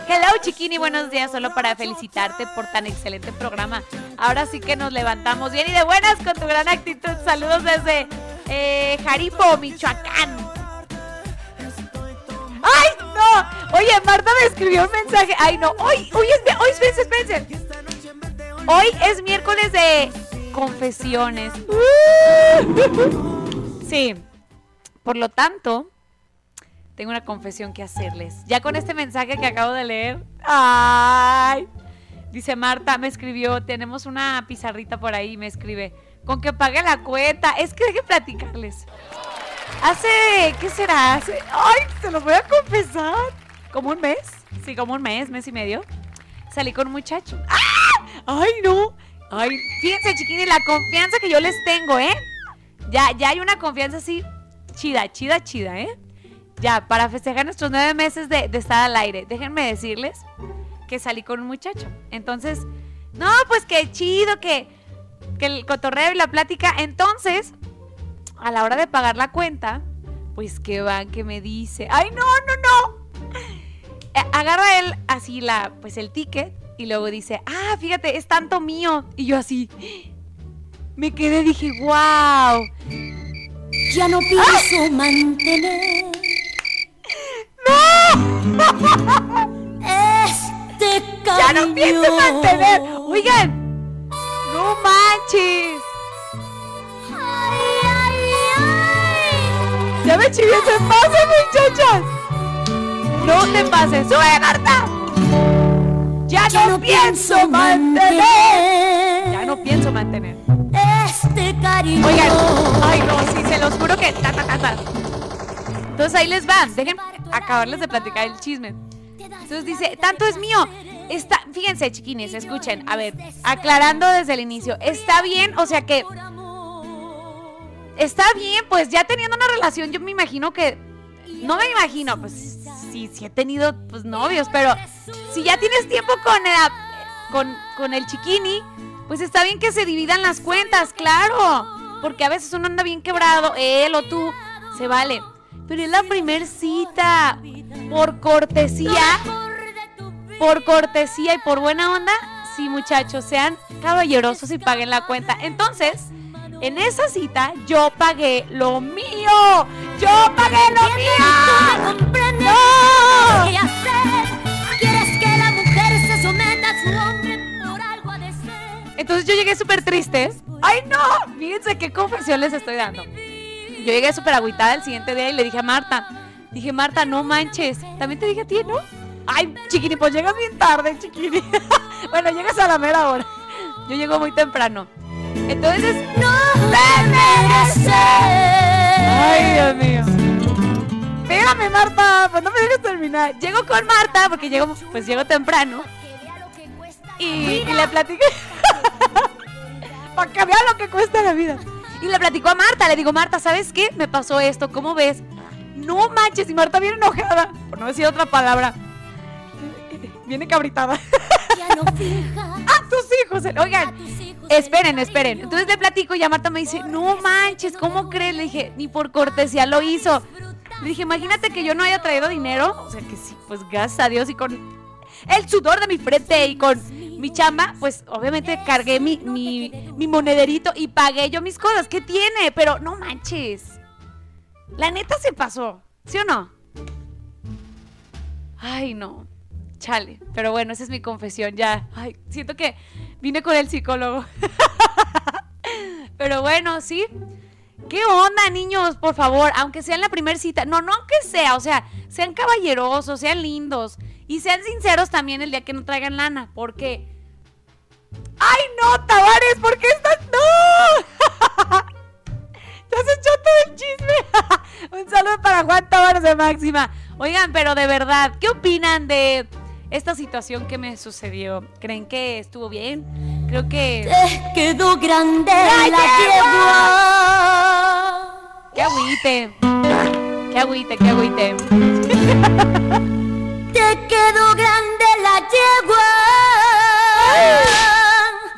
Hello Chiquini, buenos días, solo para felicitarte por tan excelente programa. Ahora sí que nos levantamos bien y de buenas con tu gran actitud. Saludos desde eh, Jaripo, Michoacán. ¡Ay, no! Oye, Marta me escribió un mensaje. ¡Ay, no! Hoy, hoy es, hoy, espérense, espérense. Hoy es miércoles de confesiones. Sí. Por lo tanto, tengo una confesión que hacerles. Ya con este mensaje que acabo de leer. ¡Ay! Dice Marta, me escribió, tenemos una pizarrita por ahí, me escribe, con que pague la cuenta. Es que hay que platicarles. Hace, ¿qué será? Hace, ay, se lo voy a confesar. ¿Como un mes? Sí, como un mes, mes y medio. Salí con un muchacho. ¡Ah! ¡Ay, no! Ay, fíjense, chiquines, la confianza que yo les tengo, ¿eh? Ya, ya hay una confianza así chida, chida, chida, ¿eh? Ya, para festejar nuestros nueve meses de, de estar al aire, déjenme decirles que salí con un muchacho. Entonces, no, pues qué chido, que, que el cotorreo y la plática. Entonces, a la hora de pagar la cuenta, pues que van, que me dice, ay, no, no, no. Eh, Agarra él así la, pues el ticket y luego dice, ah, fíjate, es tanto mío. Y yo así, me quedé, dije, wow. Ya no pienso mantener. Este cariño. Ya no pienso mantener. Oigan, no manches. Ya me chivié, se pasa, muchachas. No te pases, sube, Marta. Ya, no, pienso mantener. Ya no pienso mantener. Este cariño. Oigan, ay no, sí, se los juro que ta, ta, ta, ta. Entonces ahí les va, dejen acabarles de platicar el chisme. Entonces dice, tanto es mío. Está, fíjense, chiquines, escuchen, a ver, aclarando desde el inicio, está bien, o sea que está bien, pues ya teniendo una relación, yo me imagino que no me imagino, pues sí, sí he tenido pues novios, pero si ya tienes tiempo con el, con, con el chiquini, pues está bien que se dividan las cuentas, claro. Porque a veces uno anda bien quebrado, él o tú, se vale. Pero es la primer cita. Por cortesía. Por cortesía y por buena onda, sí, muchachos, sean caballerosos y paguen la cuenta. Entonces, en esa cita, yo pagué lo mío. Yo pagué lo mío. ¡No! Quieres que la mujer se someta a su hombre por algo ha de ser. Entonces yo llegué súper triste. ¡Ay, no! Fíjense qué confesión les estoy dando. Yo llegué súper agüitada el siguiente día y le dije a Marta, dije, Marta, no manches. También te dije a ti, ¿no? Ay, chiquini, pues llegas bien tarde, chiquini. [laughs] bueno, llegas a la mera hora. Yo llego muy temprano. Entonces, no te mereces. Ay, Dios mío. Espérame, Marta, pues no me dejes terminar. Llego con Marta, porque llego, pues llego temprano. Y, y le platiqué. [laughs] Para que vea lo que cuesta la vida. Y le platicó a Marta, le digo, Marta, ¿sabes qué? Me pasó esto, ¿cómo ves? No manches, y Marta viene enojada, por no decir otra palabra. [laughs] Viene cabritada. ¡Ah, [laughs] tus hijos! Oigan, esperen, esperen. Entonces le platico y ya Marta me dice, no manches, ¿cómo crees? Le dije, ni por cortesía lo hizo. Le dije, imagínate que yo no haya traído dinero. O sea que sí, pues gracias a Dios y con el sudor de mi frente y con mi chamba, pues obviamente cargué mi, mi, monederito y pagué yo mis cosas. ¿Qué tiene? Pero no manches. La neta se pasó, ¿sí o no? Ay, no. Chale. Pero bueno, esa es mi confesión. Ya. Ay, siento que vine con el psicólogo. [laughs] Pero bueno, sí. ¿Qué onda, niños? Por favor, aunque sea en la primera cita. No, no aunque sea. O sea, sean caballerosos, sean lindos. Y sean sinceros también el día que no traigan lana. Porque. ¡Ay, no, Tavares! ¿Por qué estás.? ¡No! ¡Te has echado todo el chisme! [laughs] Un saludo para Juan Tavares de Máxima. Oigan, pero de verdad, ¿qué opinan de esta situación que me sucedió? ¿Creen que estuvo bien? Creo que. Te quedó grande ¡La la yegua. ¡Qué agüite! ¡Qué agüite, qué agüite! Te quedó grande la yegua.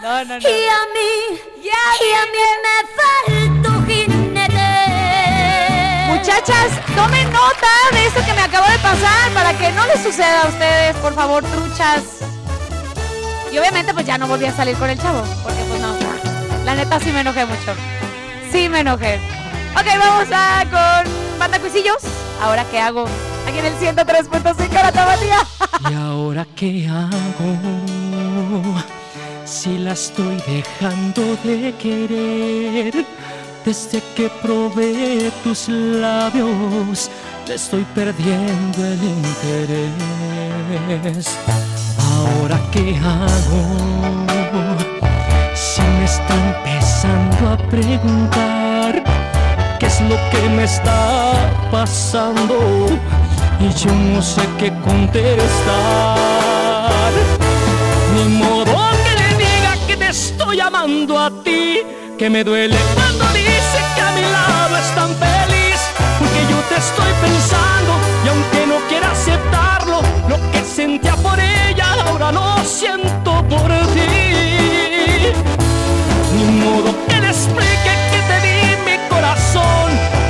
No, no, no. Y a mí, y a mí me faltó jinete. Muchachas, tomen nota de esto que me acabo de pasar para que no les suceda a ustedes, por favor, truchas. Y obviamente pues ya no volví a salir con el chavo, porque pues no. La neta sí me enojé mucho. Sí me enojé. Ok, vamos a con Banda Cuisillos. Ahora qué hago? Aquí en el 103.5 la tabatía. ¿Y ahora qué hago? Si la estoy dejando de querer Desde que probé tus labios Le estoy perdiendo el interés ¿Ahora qué hago? Si me está empezando a preguntar ¿Qué es lo que me está pasando? Y yo no sé qué contestar. Ni modo que le diga que te estoy amando a ti Que me duele cuando dice que a mi lado es tan feliz Porque yo te estoy pensando Y aunque no quiera aceptarlo Lo que sentía por ella ahora lo siento por ti. Ni modo que le explique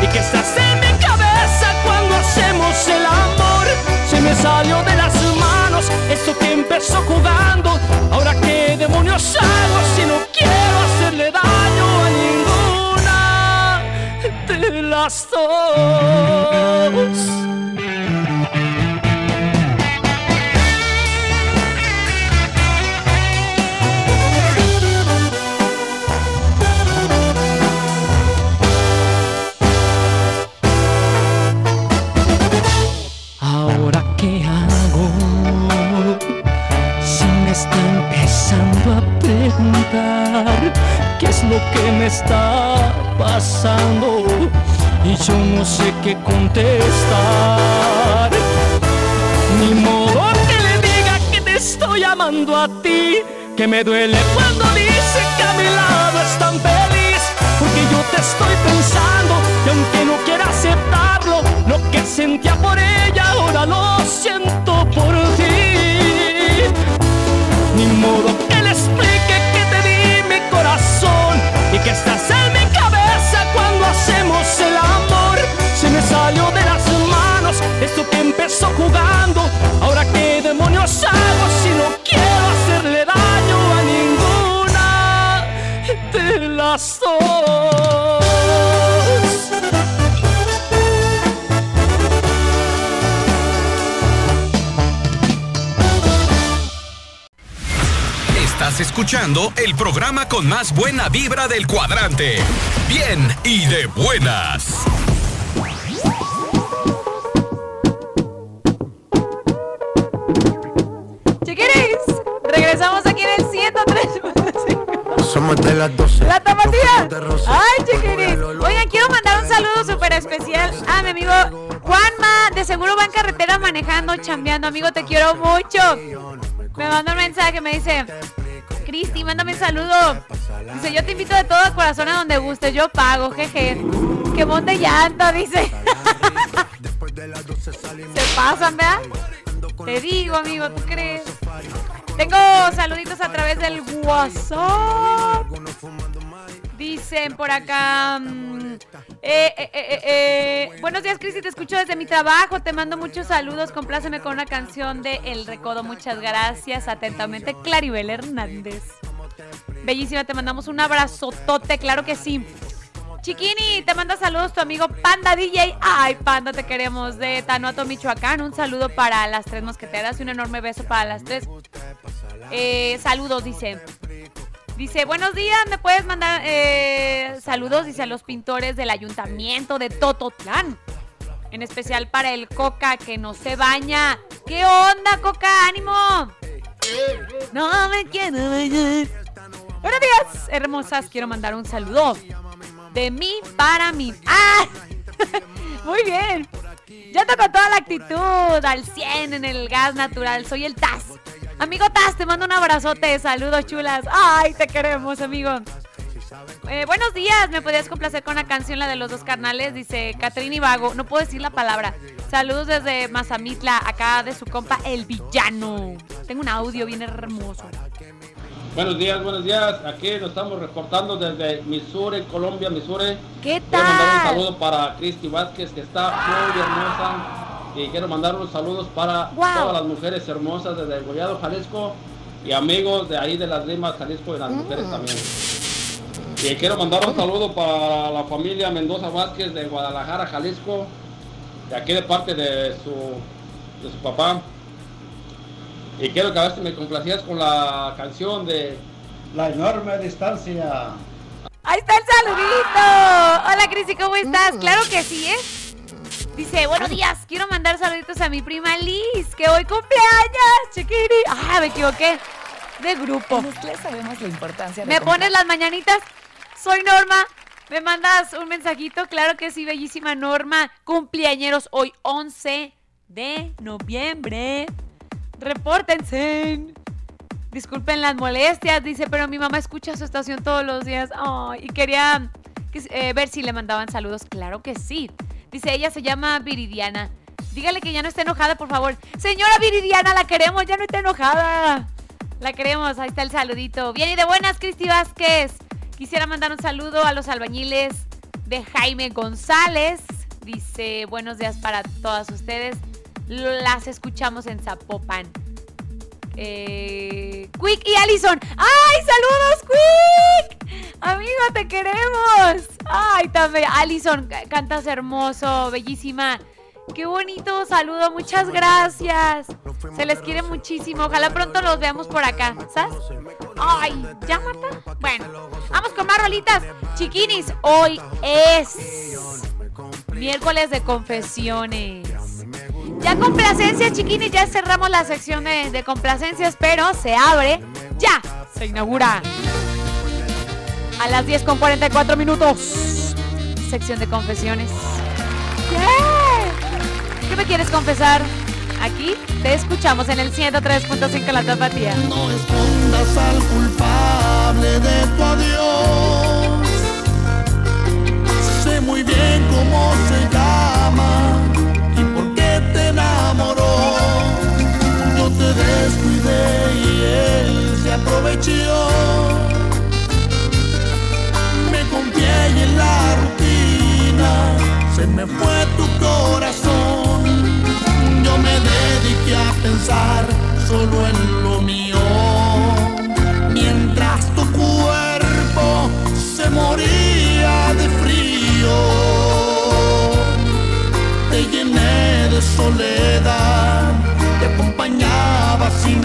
y que estás en mi cabeza cuando hacemos el amor. Se me salió de las manos esto que empezó jugando. Ahora qué demonios hago si no quiero hacerle daño a ninguna de las dos. Qué es lo que me está pasando y yo no sé qué contestar. Ni modo que le diga que te estoy amando a ti, que me duele cuando dice que a mi lado es tan feliz, porque yo te estoy pensando y aunque no quiera aceptarlo, lo que sentía por ella ahora lo siento por ti. Ni modo que que estás en mi cabeza cuando hacemos el amor. Se me salió de las manos esto que empezó jugando. Ahora qué demonios hago si no quiero hacerle daño a ninguna de las dos. Estás escuchando el programa con más buena vibra del cuadrante. Bien y de buenas. Chiquiris, regresamos aquí en el 103. Somos de las 12. ¡La tapatía! ¡Ay, chiquiris! Oigan, quiero mandar un saludo súper especial a mi amigo Juanma. De seguro va en carretera manejando, chambeando. Amigo, te quiero mucho. Me manda un mensaje, me dice... Cristi, mándame un saludo. Dice, yo te invito de todo corazón a donde guste. Yo pago, jeje. Que monte llanto, dice. [laughs] Se pasan, ¿verdad? Te digo, amigo, ¿tú crees? Tengo saluditos a través del WhatsApp. Dicen por acá. mm, eh, eh, eh, buenos días, Cristi. Te escucho desde mi trabajo. Te mando muchos saludos. Compláceme con una canción de El Recodo. Muchas gracias. Atentamente, Claribel Hernández. Bellísima, te mandamos un abrazotote. Claro que sí. Chiquini, te manda saludos tu amigo Panda DJ. Ay, Panda, te queremos de Tanuato, Michoacán. Un saludo para las tres mosqueteras y un enorme beso para las tres. Eh, saludos, dice. Dice, buenos días, ¿me puedes mandar eh, saludos? Dice a los pintores del ayuntamiento de Tototlán. En especial para el Coca que no se baña. ¿Qué onda, Coca? ¡Ánimo! No me quiero bañar. Buenos días, hermosas. Quiero mandar un saludo. De mí para mí. ¡Ah! [laughs] Muy bien. Ya toco toda la actitud al 100 en el gas natural. Soy el Taz. Amigo Taz, te mando un abrazote. Saludos, chulas. Ay, te queremos, amigo. Eh, buenos días, ¿me podías complacer con la canción, la de los dos carnales? Dice Catrín y Vago, no puedo decir la palabra. Saludos desde Mazamitla, acá de su compa El Villano. Tengo un audio bien hermoso. Buenos días, buenos días. Aquí nos estamos reportando desde Missouri, Colombia, Missouri. ¿Qué Quiero mandar un tal? saludo para Cristi Vázquez, que está muy hermosa. Y quiero mandar unos saludos para Wow. todas las mujeres hermosas desde Gollado, Jalisco. Y amigos de ahí de las Limas, Jalisco y las mujeres también. Y quiero mandar un saludo para la familia Mendoza Vázquez de Guadalajara, Jalisco. De aquí de parte de su, de su papá. Y quiero que a si me complacías con la canción de La enorme distancia. Ahí está el saludito. Hola, Crisi, ¿cómo estás? Claro que sí, ¿eh? Dice, buenos días, quiero mandar saluditos a mi prima Liz, que hoy cumpleaños, chiquiri. Ah, me equivoqué. De grupo. sabemos la importancia de ¿Me pones las mañanitas? Soy Norma. ¿Me mandas un mensajito? Claro que sí, bellísima Norma. Cumpleañeros hoy 11 de noviembre. Repórtense. Disculpen las molestias, dice, pero mi mamá escucha su estación todos los días. Ay, y quería que- eh, ver si le mandaban saludos. Claro que sí. Dice, ella se llama Viridiana. Dígale que ya no esté enojada, por favor. Señora Viridiana, la queremos, ya no está enojada. La queremos, ahí está el saludito. Bien y de buenas, Cristi Vázquez. Quisiera mandar un saludo a los albañiles de Jaime González. Dice, buenos días para todas ustedes. Las escuchamos en Zapopan. Eh, Quick y Allison. ¡Ay, saludos, Quick! Amigo, te queremos. Ay. Alison, ca- cantas hermoso, bellísima. Qué bonito saludo, muchas gracias. Se les quiere muchísimo. Ojalá pronto los veamos por acá. ¿Sabes? Ay, ¿ya, Marta? Bueno, vamos con más rolitas. Chiquinis, hoy es miércoles de confesiones. Ya complacencias, chiquinis, ya cerramos la sección de, de complacencias, pero se abre ya. Se inaugura a las 10 con 44 minutos. Sección de confesiones. Yeah. ¿Qué me quieres confesar? Aquí te escuchamos en el 103.5 La Tapatía. No escondas al culpable de tu adiós. Sé muy bien cómo se descuidé y él se aprovechó. Me confié en la rutina se me fue tu corazón. Yo me dediqué a pensar solo en lo mío. Mientras tu cuerpo se moría de frío. Te llené de soledad, te acompañaba sin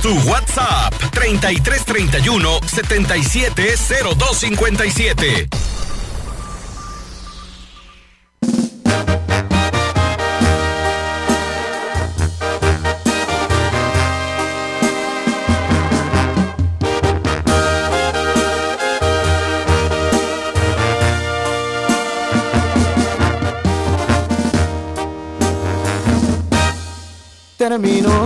Tu WhatsApp 3331 770257. terminó,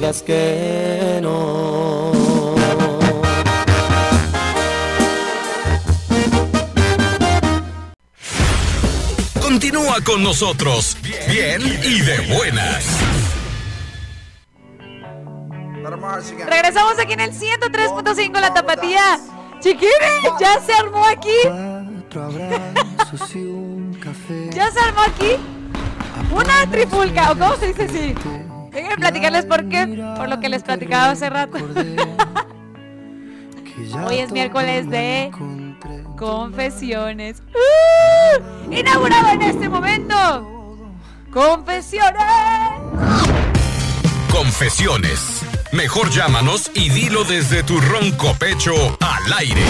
digas que no. Continúa con nosotros, bien y de buenas. Regresamos aquí en el 103.5 La Tapatía. Chiquines, ya se armó aquí. Ya se armó aquí. Una trifulca, o cómo se dice así. Déjenme platicarles por qué. Por lo que les platicaba hace rato. [laughs] Hoy es miércoles de confesiones. ¡Uh! Inaugurado en este momento. Confesiones. Confesiones. Mejor llámanos y dilo desde tu ronco pecho al aire.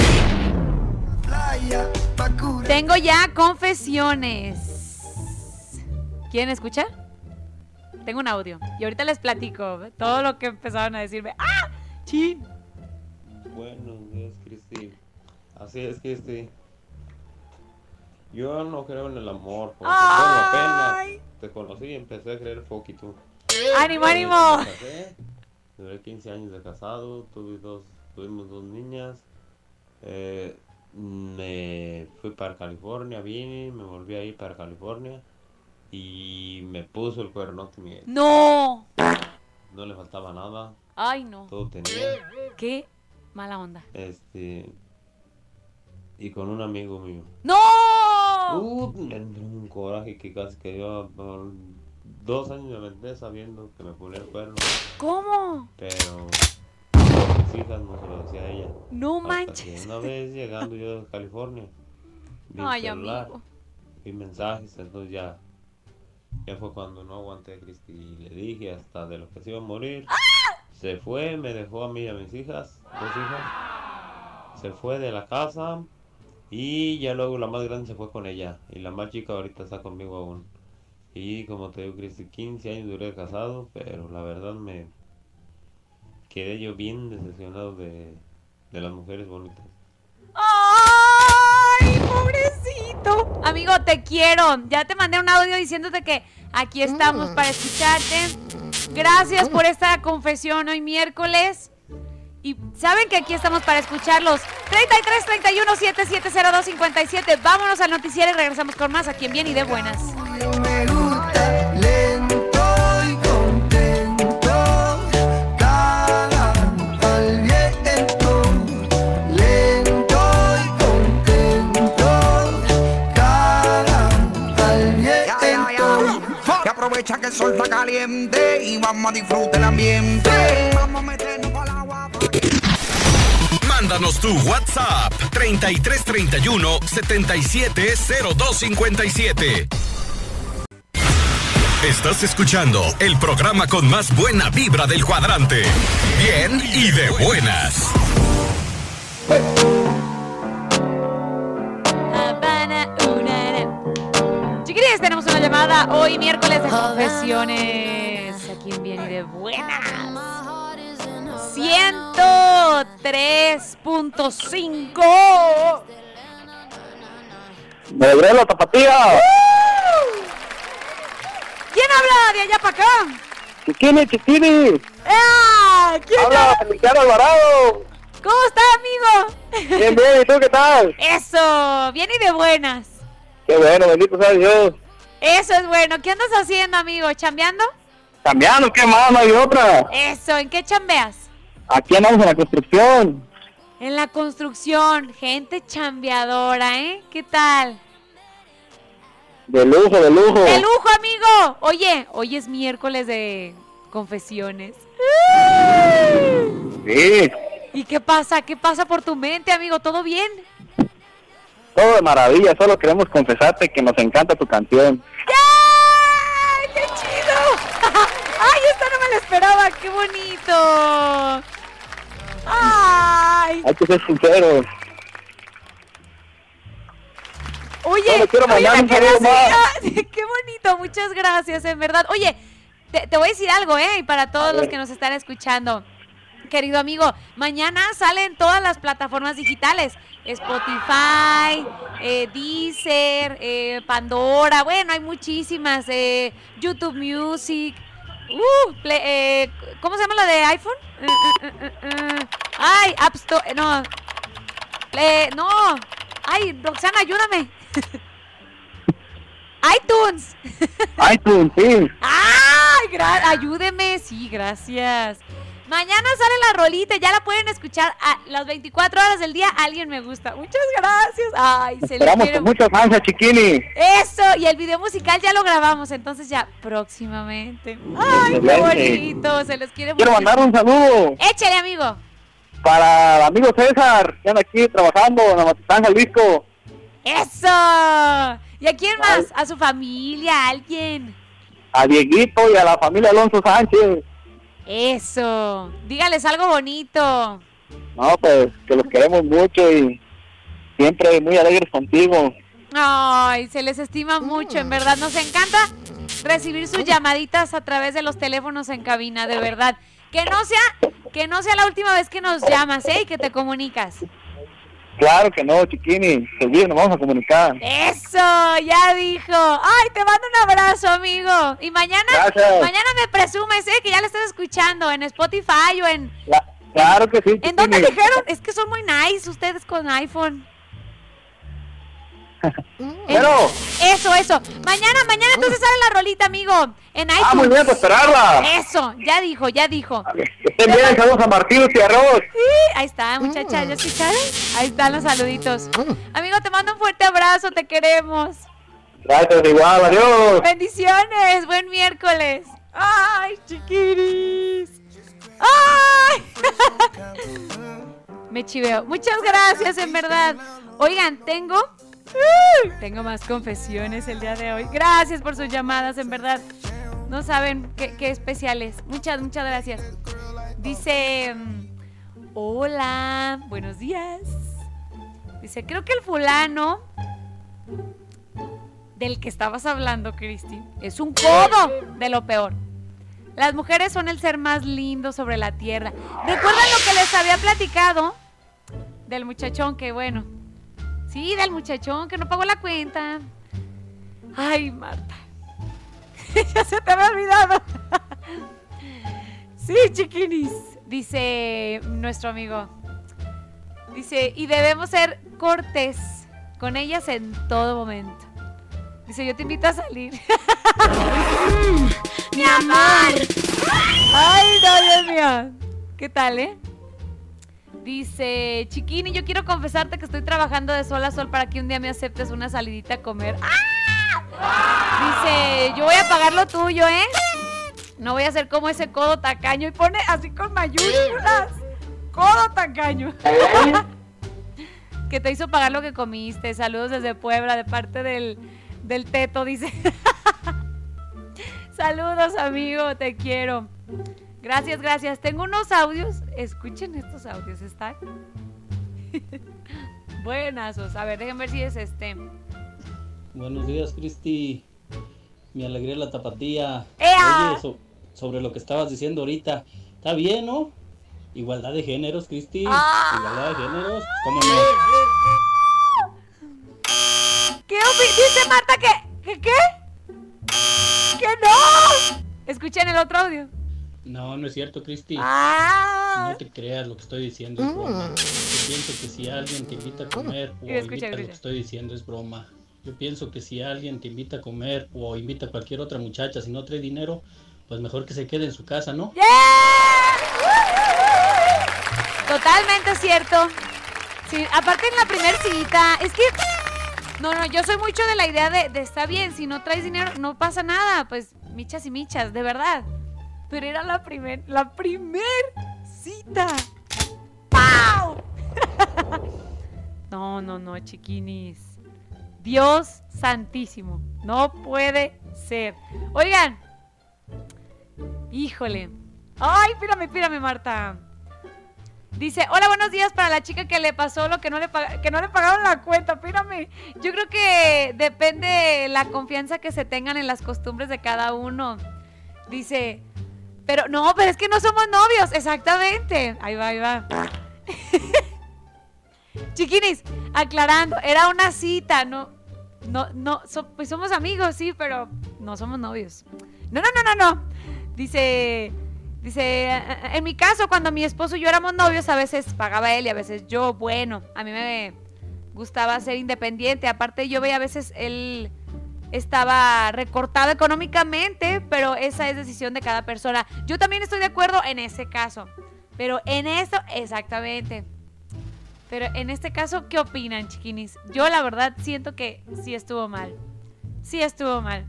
Tengo ya confesiones. ¿Quieren escuchar? Tengo un audio. Y ahorita les platico todo lo que empezaron a decirme. ¡Ah! ¡Chin! Buenos días, Cristi. Así es, Cristi. Yo no creo en el amor, porque bueno, apenas te conocí y empecé a creer poquito. ¡Ánimo, ánimo! Duré 15 años de casado, tuve dos, tuvimos dos niñas. eh, me fui para California, vine, me volví a ir para California y me puso el cuernote mi ex. ¡No! No le faltaba nada, ¡Ay, no! todo tenía. ¡Qué mala onda! Este. Y con un amigo mío. ¡No! Uh, me entró un coraje que casi que yo por dos años me aventé sabiendo que me ponía el cuerno. ¿Cómo? Pero mis hijas no se lo decía a ella. No Hasta manches. que una vez llegando yo de California, vi [laughs] Ay, el celular, amigo. vi mensajes, entonces ya, ya fue cuando no aguanté a Cristi y le dije hasta de lo que se iba a morir. ¡Ah! Se fue, me dejó a mí y a mis hijas, dos hijas. Se fue de la casa y ya luego la más grande se fue con ella y la más chica ahorita está conmigo aún. Y como te digo, Cristi, 15 años duré casado, pero la verdad me quedé yo bien decepcionado de, de las mujeres bonitas. ¡Ay, Amigo, te quiero. Ya te mandé un audio diciéndote que aquí estamos para escucharte. Gracias por esta confesión hoy miércoles. Y saben que aquí estamos para escucharlos. 33 31 7702 57. Vámonos al noticiero y regresamos con más aquí en Bien y de Buenas. El sol está caliente y vamos a disfrutar el ambiente. Vamos a meternos al agua. Mándanos tu WhatsApp 3331 770257. Estás escuchando el programa con más buena vibra del cuadrante. Bien y de buenas. Llamada hoy miércoles de confesiones. Aquí en Bien y de Buenas. 103.5. Me la tapatía. ¿Quién habla de allá para acá? Chiquini, chiquini. ¡Ah! ¿Quién Habla habla? Feliciano Alvarado. ¿Cómo está, amigo? Bien, bien. ¿Y tú qué tal? Eso, bien y de buenas. Qué bueno, bendito sea Dios. Eso es bueno. ¿Qué andas haciendo, amigo? ¿Chambeando? Cambiando, ¿qué más? No hay otra. Eso, ¿en qué chambeas? Aquí andamos en la construcción. En la construcción, gente chambeadora, ¿eh? ¿Qué tal? De lujo, de lujo. ¡De lujo, amigo! Oye, hoy es miércoles de confesiones. Sí, ¿Y qué pasa? ¿Qué pasa por tu mente, amigo? ¿Todo bien? Todo de maravilla. Solo queremos confesarte que nos encanta tu canción. ¡Ay, qué chido! [laughs] ¡Ay, esta no me la esperaba! ¡Qué bonito! ¡Ay! Hay que ser sinceros. Oye, No, quiero oye, me así, [laughs] Qué bonito, muchas gracias, en verdad. Oye, te, te voy a decir algo, ¿eh? Para todos los que nos están escuchando. Querido amigo, mañana salen todas las plataformas digitales. Spotify, eh, Deezer, eh, Pandora, bueno, hay muchísimas. eh, YouTube Music. Uh, Play- eh, ¿Cómo se llama la de iPhone? Eh. Ay, App Store, no. Play- no. Ay, Roxana, ayúdame. [laughs] iTunes. [laughs] iTunes, sí. Ay, ayúdeme. Sí, gracias. Mañana sale la rolita, ya la pueden escuchar a las 24 horas del día. Alguien me gusta. Muchas gracias. Ay, se le Esperamos quiere. con muchas ansias, chiquini. Eso, y el video musical ya lo grabamos, entonces ya próximamente. Ay, qué bonito, se los quiere Quiero mucho. mandar un saludo Échale, amigo. para el amigo César, que anda aquí trabajando en Amatitán, Jalisco. Eso. ¿Y a quién más? A su familia, a alguien. A Dieguito y a la familia Alonso Sánchez. Eso. Dígales algo bonito. No, pues que los queremos mucho y siempre muy alegres contigo. Ay, se les estima mucho, en verdad. Nos encanta recibir sus llamaditas a través de los teléfonos en cabina, de verdad. Que no sea, que no sea la última vez que nos llamas, ¿eh? Y que te comunicas. Claro que no, chiquini. Seguido nos vamos a comunicar. Eso, ya dijo. Ay, te mando un abrazo, amigo. Y mañana, Gracias. mañana me presumes, ¿eh? Que ya lo estás escuchando en Spotify o en... Claro que sí, ¿En dónde dijeron? Es que son muy nice ustedes con iPhone. Pero, Eso, eso. Mañana, mañana entonces sale la rolita, amigo. En iTunes. ah, muy bien, pues esperarla. Eso, ya dijo, ya dijo. Estén bien, saludos a Martín y Arroz. Sí, ahí está, muchachas, ¿ya escucharon? Ahí están los saluditos. Amigo, te mando un fuerte abrazo, te queremos. Gracias, igual, adiós. Bendiciones, buen miércoles. Ay, chiquiris. Ay. [laughs] Me chiveo. Muchas gracias, en verdad. Oigan, tengo. Tengo más confesiones el día de hoy. Gracias por sus llamadas, en verdad. No saben qué, qué especiales. Muchas, muchas gracias. Dice. mm, Hola, buenos días. Dice, creo que el fulano del que estabas hablando, Cristi, es un codo de lo peor. Las mujeres son el ser más lindo sobre la tierra. ¿Recuerdan lo que les había platicado? Del muchachón que, bueno. Sí, del muchachón que no pagó la cuenta. Ay, Marta. [laughs] ya se te había olvidado. sí, chiquinis. Dice nuestro amigo. Dice, y debemos ser cortés con ellas en todo momento. Dice, yo te invito a salir. [laughs] Mi amor. Ay, no, Dios mío. ¿Qué tal, eh? Dice, chiquini, yo quiero confesarte que estoy trabajando de sol a sol para que un día me aceptes una salidita a comer. ¡Ah! Dice, yo voy a pagar lo tuyo, ¿eh? No voy a ser como ese codo tacaño y pone así con mayúsculas. Codo tacaño. [laughs] que te hizo pagar lo que comiste. Saludos desde Puebla, de parte del, del teto, dice. [laughs] Saludos, amigo, te quiero. Gracias, gracias. Tengo unos audios. Escuchen estos audios, ¿están? [laughs] Buenazos. A ver, déjenme ver si es este. Buenos días, Cristi. Mi alegría la tapatía. ¡Ea! Oye, so- sobre lo que estabas diciendo ahorita. Está bien, ¿no? Igualdad de géneros, Cristi. Ah. Igualdad de géneros. ¿Cómo no? ¿Qué dice Marta que, que qué? ¡Que no! Escuchen el otro audio. No, no es cierto, Cristi. Ah. No te creas lo que estoy diciendo, es broma. Yo pienso que si alguien te invita a comer o escucha, invita lo que estoy diciendo es broma. Yo pienso que si alguien te invita a comer o invita a cualquier otra muchacha si no trae dinero, pues mejor que se quede en su casa, ¿no? Totalmente cierto. Sí, aparte en la primer cita, es que no, no, yo soy mucho de la idea de, de está bien, si no traes dinero no pasa nada, pues michas y michas, de verdad. Pero era la primer, la primer cita. ¡Pau! [laughs] no, no, no, chiquinis. Dios santísimo, no puede ser. Oigan, híjole. Ay, espérame, espérame, Marta. Dice, hola, buenos días para la chica que le pasó lo que no le, que no le pagaron la cuenta. Espérame, yo creo que depende la confianza que se tengan en las costumbres de cada uno. Dice, pero no, pero es que no somos novios. Exactamente. Ahí va, ahí va. [laughs] Chiquinis, aclarando, era una cita, no, no, no, pues somos amigos, sí, pero no somos novios. No, no, no, no, no. Dice, dice, en mi caso, cuando mi esposo y yo éramos novios, a veces pagaba él y a veces yo, bueno, a mí me gustaba ser independiente. Aparte, yo veía a veces él estaba recortado económicamente, pero esa es decisión de cada persona. Yo también estoy de acuerdo en ese caso, pero en esto, exactamente. Pero en este caso, ¿qué opinan, chiquinis? Yo la verdad siento que sí estuvo mal. Sí estuvo mal.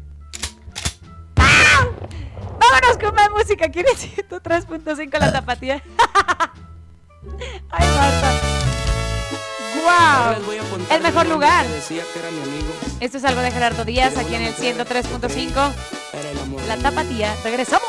Vámonos con más música. ¿Quieres 103.5 la tapatía? [laughs] Ay, Marta. ¡Wow! El mejor lugar. Decía que era mi amigo. Esto es algo de Gerardo Díaz aquí en el 103.5. Era el amor. La tapatía. Regresamos.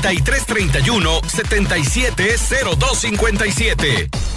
3331 770257.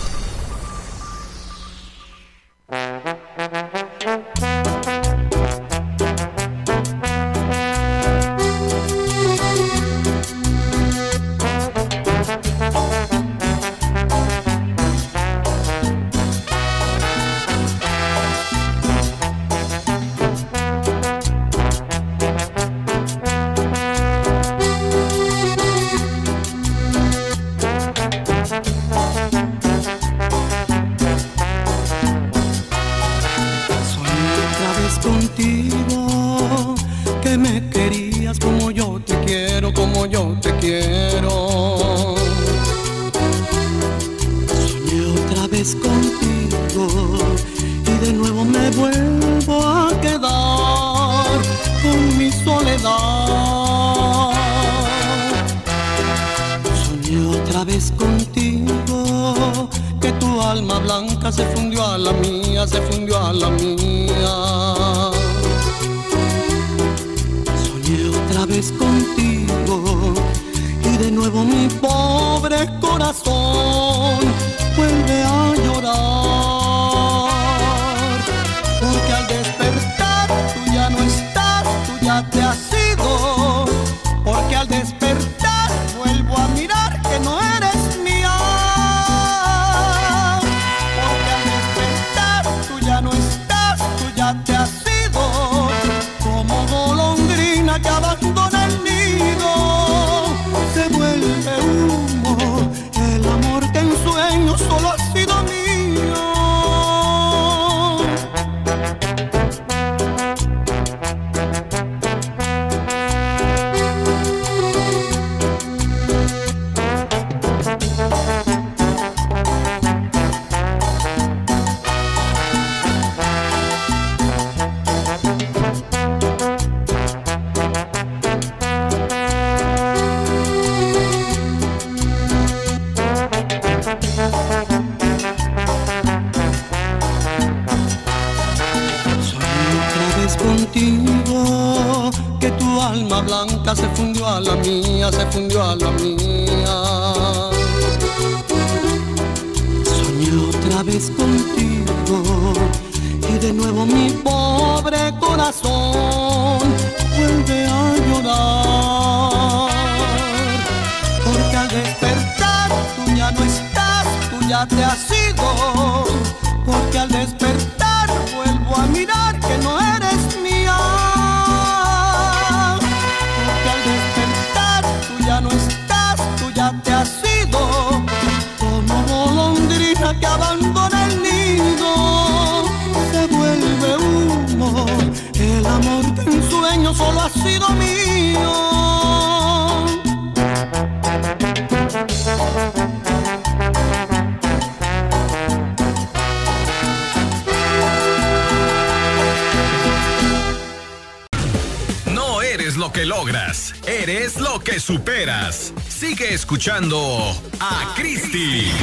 Que logras, eres lo que superas. Sigue escuchando a Cristi.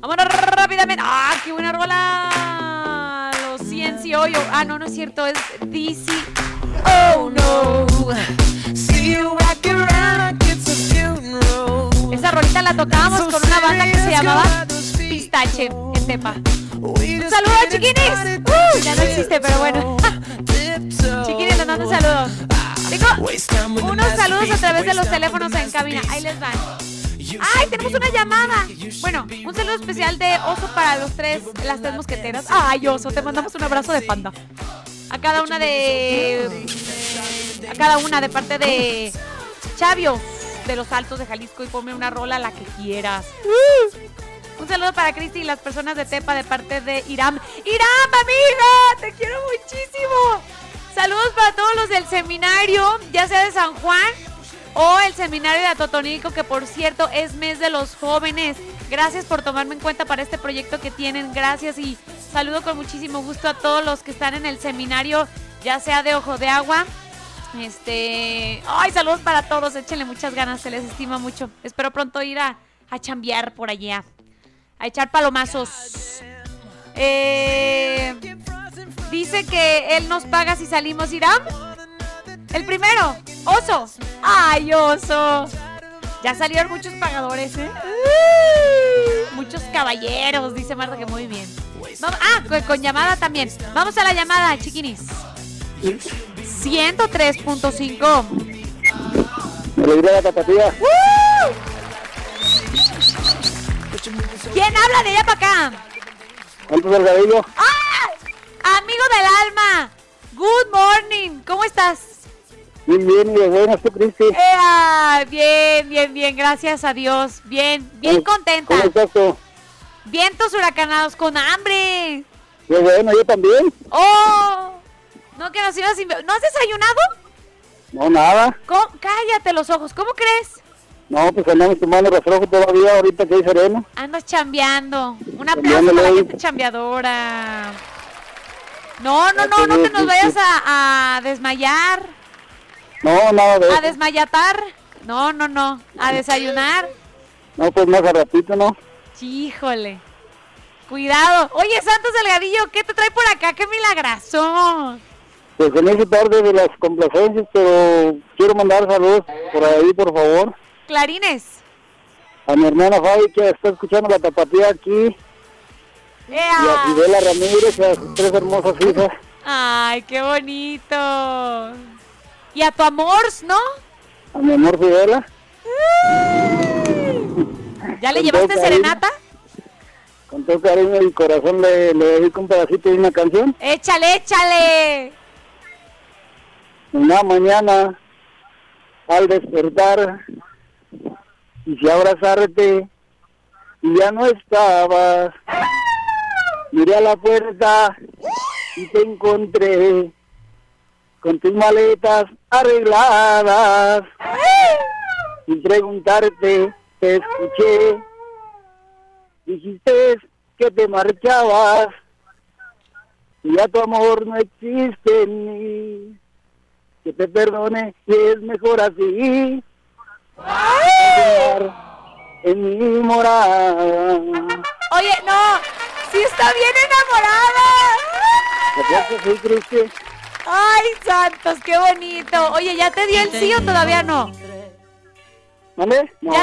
Vámonos rápidamente. ¡Ah, qué buena rola! Los Hoyo. Ah, no, no es cierto, es DC. Oh, no. See you around it's a funeral. Esa rolita la tocábamos con una banda que se llamaba Pistache en Tepa. Un saludo, chiquinis. Uh, ya no existe, pero bueno. Mando un saludo. Tengo unos saludos a través de los teléfonos en cabina. Ahí les van. ¡Ay, tenemos una llamada! Bueno, un saludo especial de Oso para los tres, las tres mosqueteras. ¡Ay, Oso! Te mandamos un abrazo de panda. A cada una de... A cada una de parte de Chavios de los Altos de Jalisco y ponme una rola la que quieras. Un saludo para Cristi y las personas de Tepa de parte de Iram. ¡Iram, amiga! ¡Te quiero muchísimo! Saludos para todos los del seminario, ya sea de San Juan o el seminario de Atotonico, que por cierto es mes de los jóvenes. Gracias por tomarme en cuenta para este proyecto que tienen. Gracias y saludo con muchísimo gusto a todos los que están en el seminario, ya sea de Ojo de Agua. Este, ay, saludos para todos, échenle muchas ganas, se les estima mucho. Espero pronto ir a, a chambear por allá, a echar palomazos. Eh, dice que él nos paga si salimos, Irán. El primero, Oso. Ay, Oso. Ya salieron muchos pagadores, ¿eh? Uh, muchos caballeros, dice Marta que muy bien. Vamos- ah, con, con llamada también. Vamos a la llamada, chiquinis. 103.5. Alegría la tapatía. ¿Quién habla de allá para acá? Antes del cabello. ¡Ah! Amigo del alma. Good morning. ¿Cómo estás? Bien, bien, de buenas tú. Ea, bien, bien, bien. Gracias a Dios. Bien, bien contenta. ¿Cómo estás tú? Vientos huracanados con hambre. Qué bueno, yo también. ¡Oh! No, que nos ibas ¿No has desayunado? No, nada. ¿Cómo? Cállate los ojos. ¿Cómo crees? No, pues andamos tomando refresco todavía, ahorita que hay sereno. Andas chambeando. Un aplauso para la gente chambeadora. No, no, no, no te nos vayas a, a desmayar. No, nada de A eso. desmayatar. No, no, no. A desayunar. No, pues más a ratito, ¿no? Híjole. Cuidado. Oye, Santos Delgadillo, ¿qué te trae por acá? ¡Qué milagroso! Pues en ese tarde de las complacencias, pero quiero mandar saludos por ahí, por favor. Clarines. A mi hermana Fabi, que está escuchando la tapatía aquí. Y a Fidela Ramírez, y a sus tres hermosas hijas. Ay, qué bonito. Y a tu amor, ¿no? A mi amor Fidela. ¿Ya le Con llevaste cariño. serenata? Con todo cariño y corazón le, le dedico un pedacito de una canción. Échale, échale. Una mañana, al despertar, quise abrazarte y ya no estabas. Miré a la puerta y te encontré con tus maletas arregladas. Sin preguntarte, te escuché. Dijiste que te marchabas y ya tu amor no existe en mí. Que te perdone y es mejor así. En mi morada. Oye, no. Sí está bien enamorada. Ay, Santos, qué bonito. Oye, ¿ya te dio el sí o todavía no?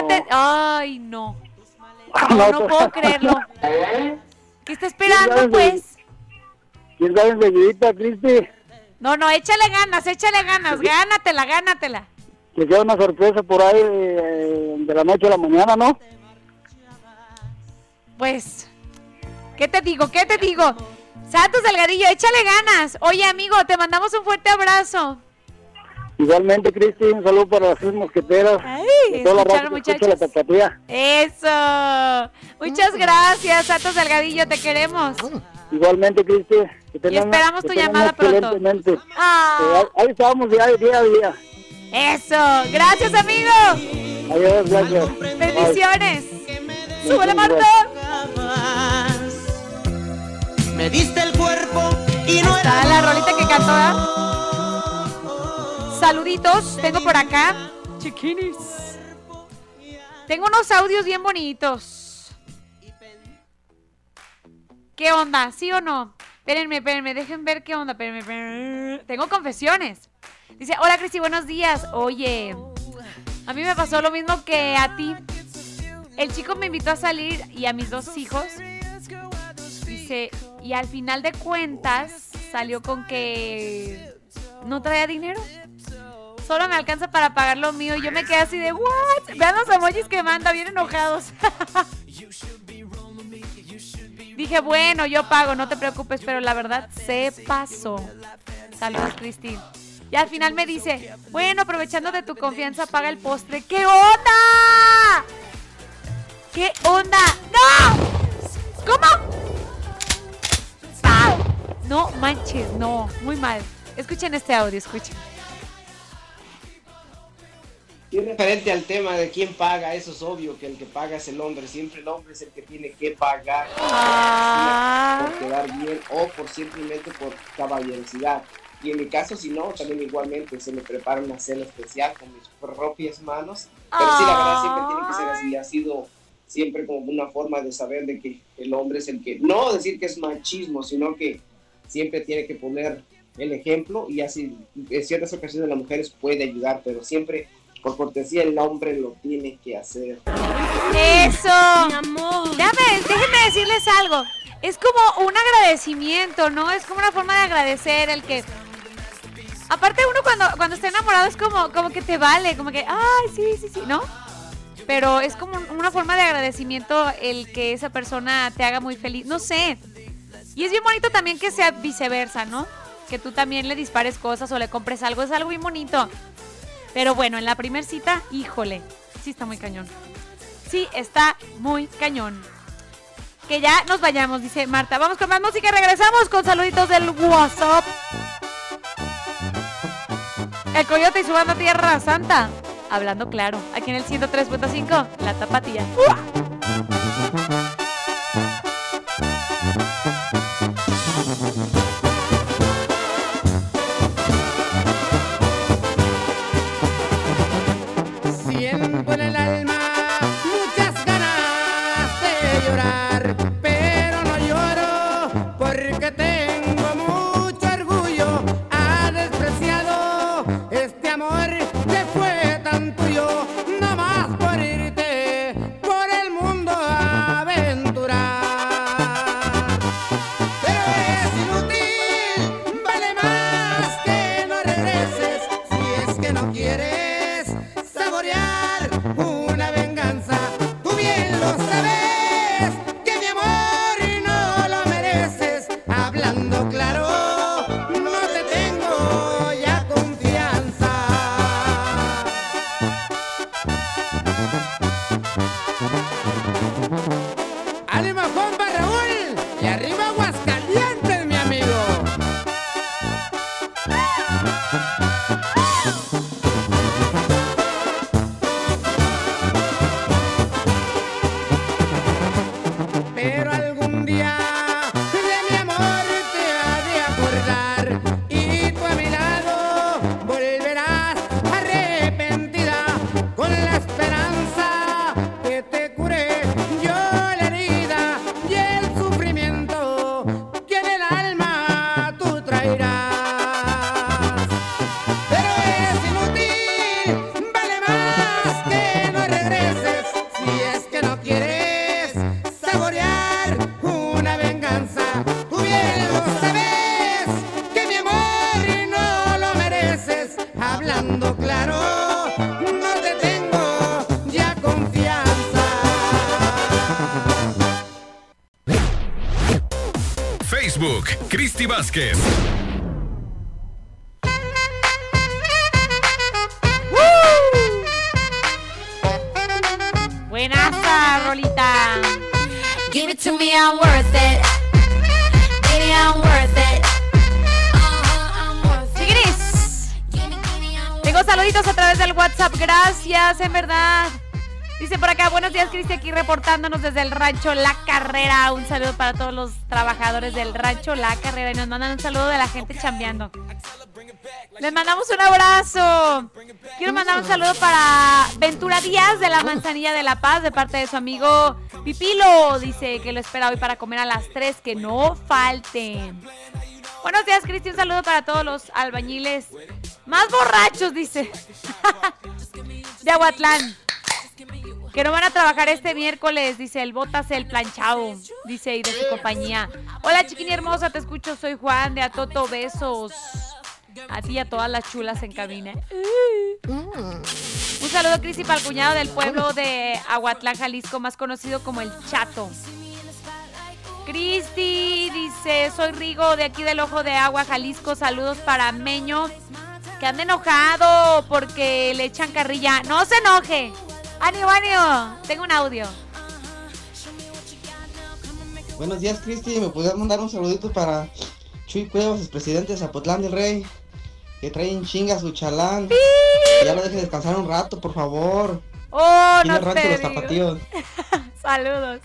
Te... Ay, no. No, No, no pues. puedo creerlo. ¿Qué está esperando, pues? ¿Quién sabe enseguidita, Cristi? No, no, échale ganas, échale ganas. Gánatela, gánatela. Que sea una sorpresa por ahí eh, de la noche a la mañana, ¿no? Pues, ¿qué te digo? ¿Qué te digo? Santos Delgadillo, échale ganas. Oye, amigo, te mandamos un fuerte abrazo. Igualmente, Cristi, un saludo para las tres mosqueteras. de toda la escucha la. Eso. Muchas gracias, Santos Delgadillo, te queremos. Igualmente, Cristi. que tengan- esperamos tu llamada pronto. Ah. Eh, ahí- ahí estamos ya día a día. Eso. Gracias, amigo. Adiós, gracias. Bendiciones. Súbele, Marta. Me diste el cuerpo y no Está la rolita que cantó, ¿verdad? saluditos. Tengo por acá. Chiquinis. Tengo unos audios bien bonitos. ¿Qué onda? ¿Sí o no? Espérenme, espérenme, dejen ver qué onda. Espérenme, espérenme. Tengo confesiones. Dice, hola Cristi, buenos días. Oye, a mí me pasó lo mismo que a ti. El chico me invitó a salir y a mis dos hijos. Dice, y al final de cuentas salió con que no traía dinero. Solo me alcanza para pagar lo mío. Y yo me quedé así de, ¿what? Vean los emojis que manda, bien enojados. [laughs] Dije, bueno, yo pago, no te preocupes, pero la verdad se pasó. Saludos, Cristi. Y al final me dice, bueno, aprovechando de tu confianza, paga el postre. ¿Qué onda? ¿Qué onda? ¡No! ¿Cómo? No manches, no, muy mal. Escuchen este audio, escuchen. Y referente al tema de quién paga, eso es obvio que el que paga es el hombre. Siempre el hombre es el que tiene que pagar Ah. por quedar bien o por simplemente por caballerosidad. Y en mi caso, si no, también igualmente se me prepara una cena especial con mis propias manos. Pero sí, la verdad siempre tiene que ser así. Ha sido siempre como una forma de saber de que el hombre es el que, no decir que es machismo, sino que siempre tiene que poner el ejemplo y así en ciertas ocasiones las mujeres puede ayudar, pero siempre por cortesía el hombre lo tiene que hacer. Eso. Déjame, déjenme decirles algo. Es como un agradecimiento, ¿no? Es como una forma de agradecer el que. Aparte uno cuando, cuando está enamorado es como, como que te vale, como que, ay, sí, sí, sí, ¿no? Pero es como una forma de agradecimiento el que esa persona te haga muy feliz. No sé. Y es bien bonito también que sea viceversa, ¿no? Que tú también le dispares cosas o le compres algo. Es algo bien bonito. Pero bueno, en la primer cita, híjole, sí está muy cañón. Sí, está muy cañón. Que ya nos vayamos, dice Marta. Vamos con más música regresamos con saluditos del WhatsApp. El Coyote y su banda Tierra Santa. Hablando claro, aquí en el 103.5, La Tapatía. Siento Vázquez. Buenaza, Rolita. Give it to me, I'm worth it. Baby, I'm worth it. Chiquiris. Tengo saluditos a través del WhatsApp. Gracias, en verdad. Dice por acá, buenos días, Cristi, aquí reportándonos desde el rancho La Carrera. Un saludo para todos los trabajadores del rancho La Carrera. Y nos mandan un saludo de la gente chambeando. Les mandamos un abrazo. Quiero mandar un saludo para Ventura Díaz de la Manzanilla de la Paz de parte de su amigo Pipilo. Dice que lo espera hoy para comer a las 3, que no falten. Buenos días, Cristi. Un saludo para todos los albañiles más borrachos, dice. [laughs] de Aguatlán. Que no van a trabajar este miércoles, dice el Botas el planchado, dice y de su compañía. Hola chiquini hermosa, te escucho, soy Juan de Atoto, besos. A ti y a todas las chulas en cabina. Un saludo, Cris, y para el cuñado del pueblo de Aguatlán, Jalisco, más conocido como el Chato. Cristi dice, soy Rigo de aquí del Ojo de Agua, Jalisco. Saludos para Meño, que anda enojado porque le echan carrilla. No se enoje. Ánimo, ánimo. Tengo un audio. Buenos días, Cristi. ¿Me podrías mandar un saludito para Chuy Cuevas, el presidente de Zapotlán del Rey? Que trae en chinga su chalán. Que ya lo deje descansar un rato, por favor. Oh, no te los tapatíos. [laughs] Saludos.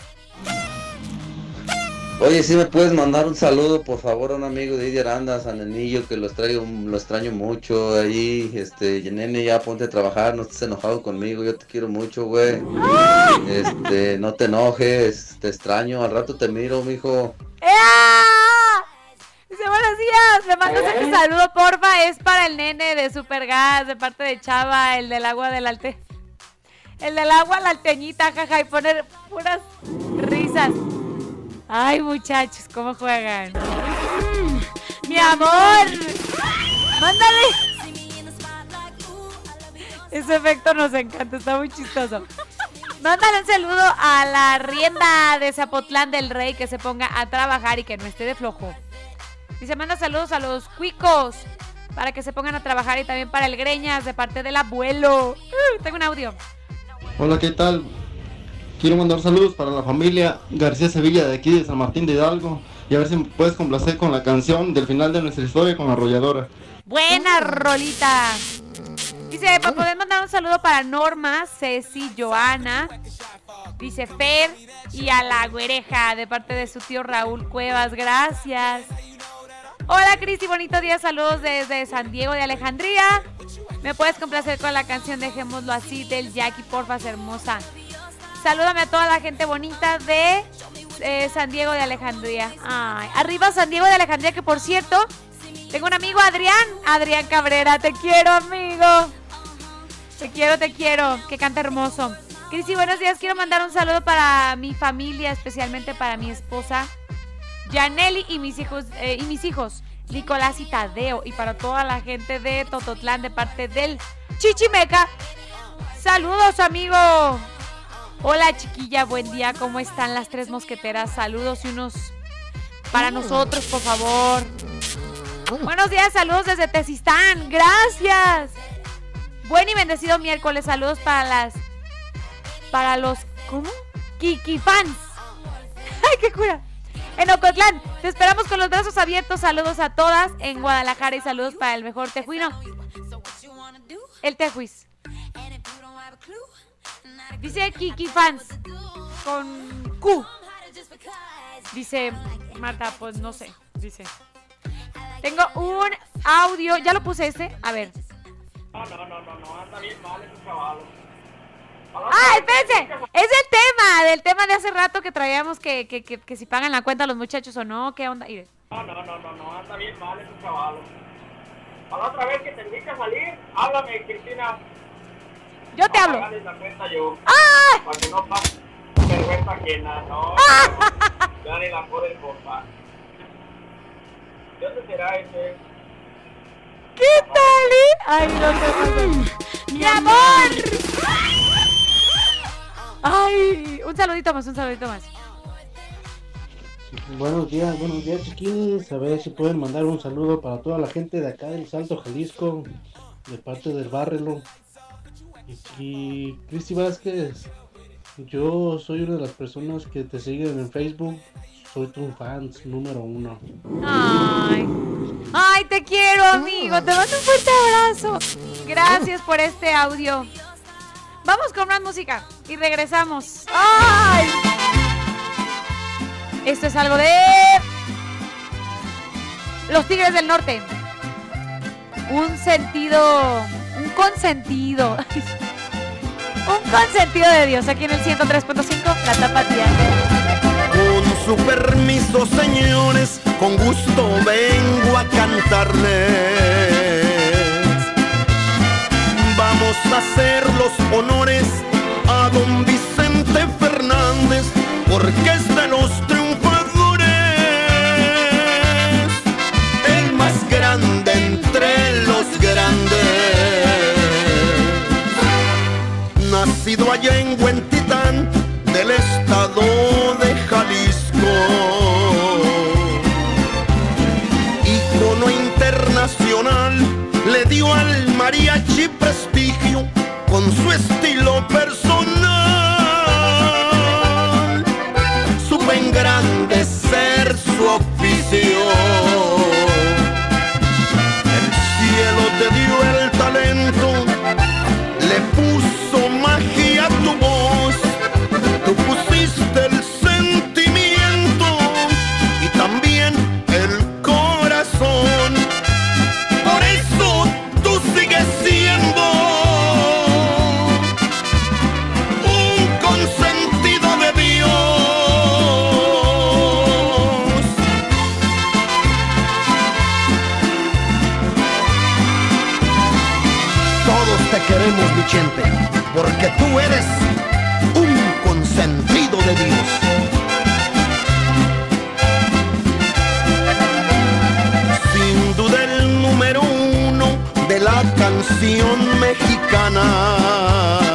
Oye, si me puedes mandar un saludo, por favor, a un amigo de Idi Aranda, San Anillo, que los traigo, lo extraño mucho ahí, este, nene, ya ponte a trabajar, no estés enojado conmigo, yo te quiero mucho, güey. Este, no te enojes, te extraño, al rato te miro, mijo. ¡Ea! Dice, buenos días. Le mandas un saludo, porfa. Es para el nene de Supergas, de parte de Chava, el del agua del alte. El del agua, la alteñita, jaja, y poner puras risas. Ay, muchachos, ¿cómo juegan? Mm, mi amor. Mándale. Ese efecto nos encanta, está muy chistoso. Mándale un saludo a la rienda de Zapotlán del Rey que se ponga a trabajar y que no esté de flojo. Y se manda saludos a los cuicos para que se pongan a trabajar y también para el Greñas de parte del abuelo. Uh, tengo un audio. Hola, ¿qué tal? Quiero mandar saludos para la familia García Sevilla de aquí de San Martín de Hidalgo y a ver si me puedes complacer con la canción del final de nuestra historia con Arrolladora. Buena rolita. Dice, para poder mandar un saludo para Norma, Ceci, Joana, dice Fer y a la güereja de parte de su tío Raúl Cuevas. Gracias. Hola Cristi, bonito día, saludos desde San Diego de Alejandría. ¿Me puedes complacer con la canción Dejémoslo así del Jackie, porfas, hermosa? Salúdame a toda la gente bonita de eh, San Diego de Alejandría. Arriba San Diego de Alejandría, que por cierto, tengo un amigo Adrián, Adrián Cabrera, te quiero amigo. Te quiero, te quiero, que canta hermoso. Cristi, buenos días, quiero mandar un saludo para mi familia, especialmente para mi esposa, Janelli y mis hijos, eh, y mis hijos, Nicolás y Tadeo, y para toda la gente de Tototlán de parte del Chichimeca. Saludos, amigo. Hola, chiquilla, buen día. ¿Cómo están las tres mosqueteras? Saludos y unos para nosotros, por favor. Buenos días, saludos desde Tezistán. Gracias. Buen y bendecido miércoles. Saludos para las. Para los. ¿Cómo? Kiki fans. [laughs] ¡Ay, qué cura! En Ocotlán, te esperamos con los brazos abiertos. Saludos a todas en Guadalajara y saludos para el mejor tejuino. El tejuis. Dice Kiki fans con Q. Dice Marta, pues no sé. Dice. Tengo un audio. ¿Ya lo puse este? A ver. No, no, no, no, no, anda bien mal ese chaval. ¡Ah, espérense! Es el tema, del tema de hace rato que traíamos que, que, que, que si pagan la cuenta los muchachos o no, ¿qué onda? Mire. No, no, no, no, no, anda bien mal ese chaval. A la otra vez que te invite a salir, háblame, Cristina. Yo te hablo. La cuenta yo. ¡Ah! Para que no pase vergüenza ajena, no. [laughs] Ya ni la poder porfa. ¿De dónde será ese? ¿Qué tal? eh? Ay, no te ¡Mi amor! Ay, un saludito más, un saludito más. Buenos días, buenos días chiquillos. A ver si pueden mandar un saludo para toda la gente de acá del Salto Jalisco, de parte del Barrelo. Y, Cristi Vázquez, yo soy una de las personas que te siguen en Facebook. Soy tu fan número uno. Ay, ay, te quiero, amigo. Te mando un fuerte abrazo. Gracias por este audio. Vamos con más música y regresamos. ¡Ay! Esto es algo de los Tigres del Norte. un sentido, consentido. un consentido de Dios aquí en el 103.5, la tapatía. Con su permiso, señores, con gusto vengo a cantarles. Vamos a hacer los honores a don Vicente Fernández, porque es de los triunfadores, el más grande entre los grandes. Nacido allá en Huentitán, del estado de Jalisco. Icono internacional, le dio al mariachi prestigio con su estilo personal. Tú eres un consentido de Dios. Sin duda el número uno de la canción mexicana.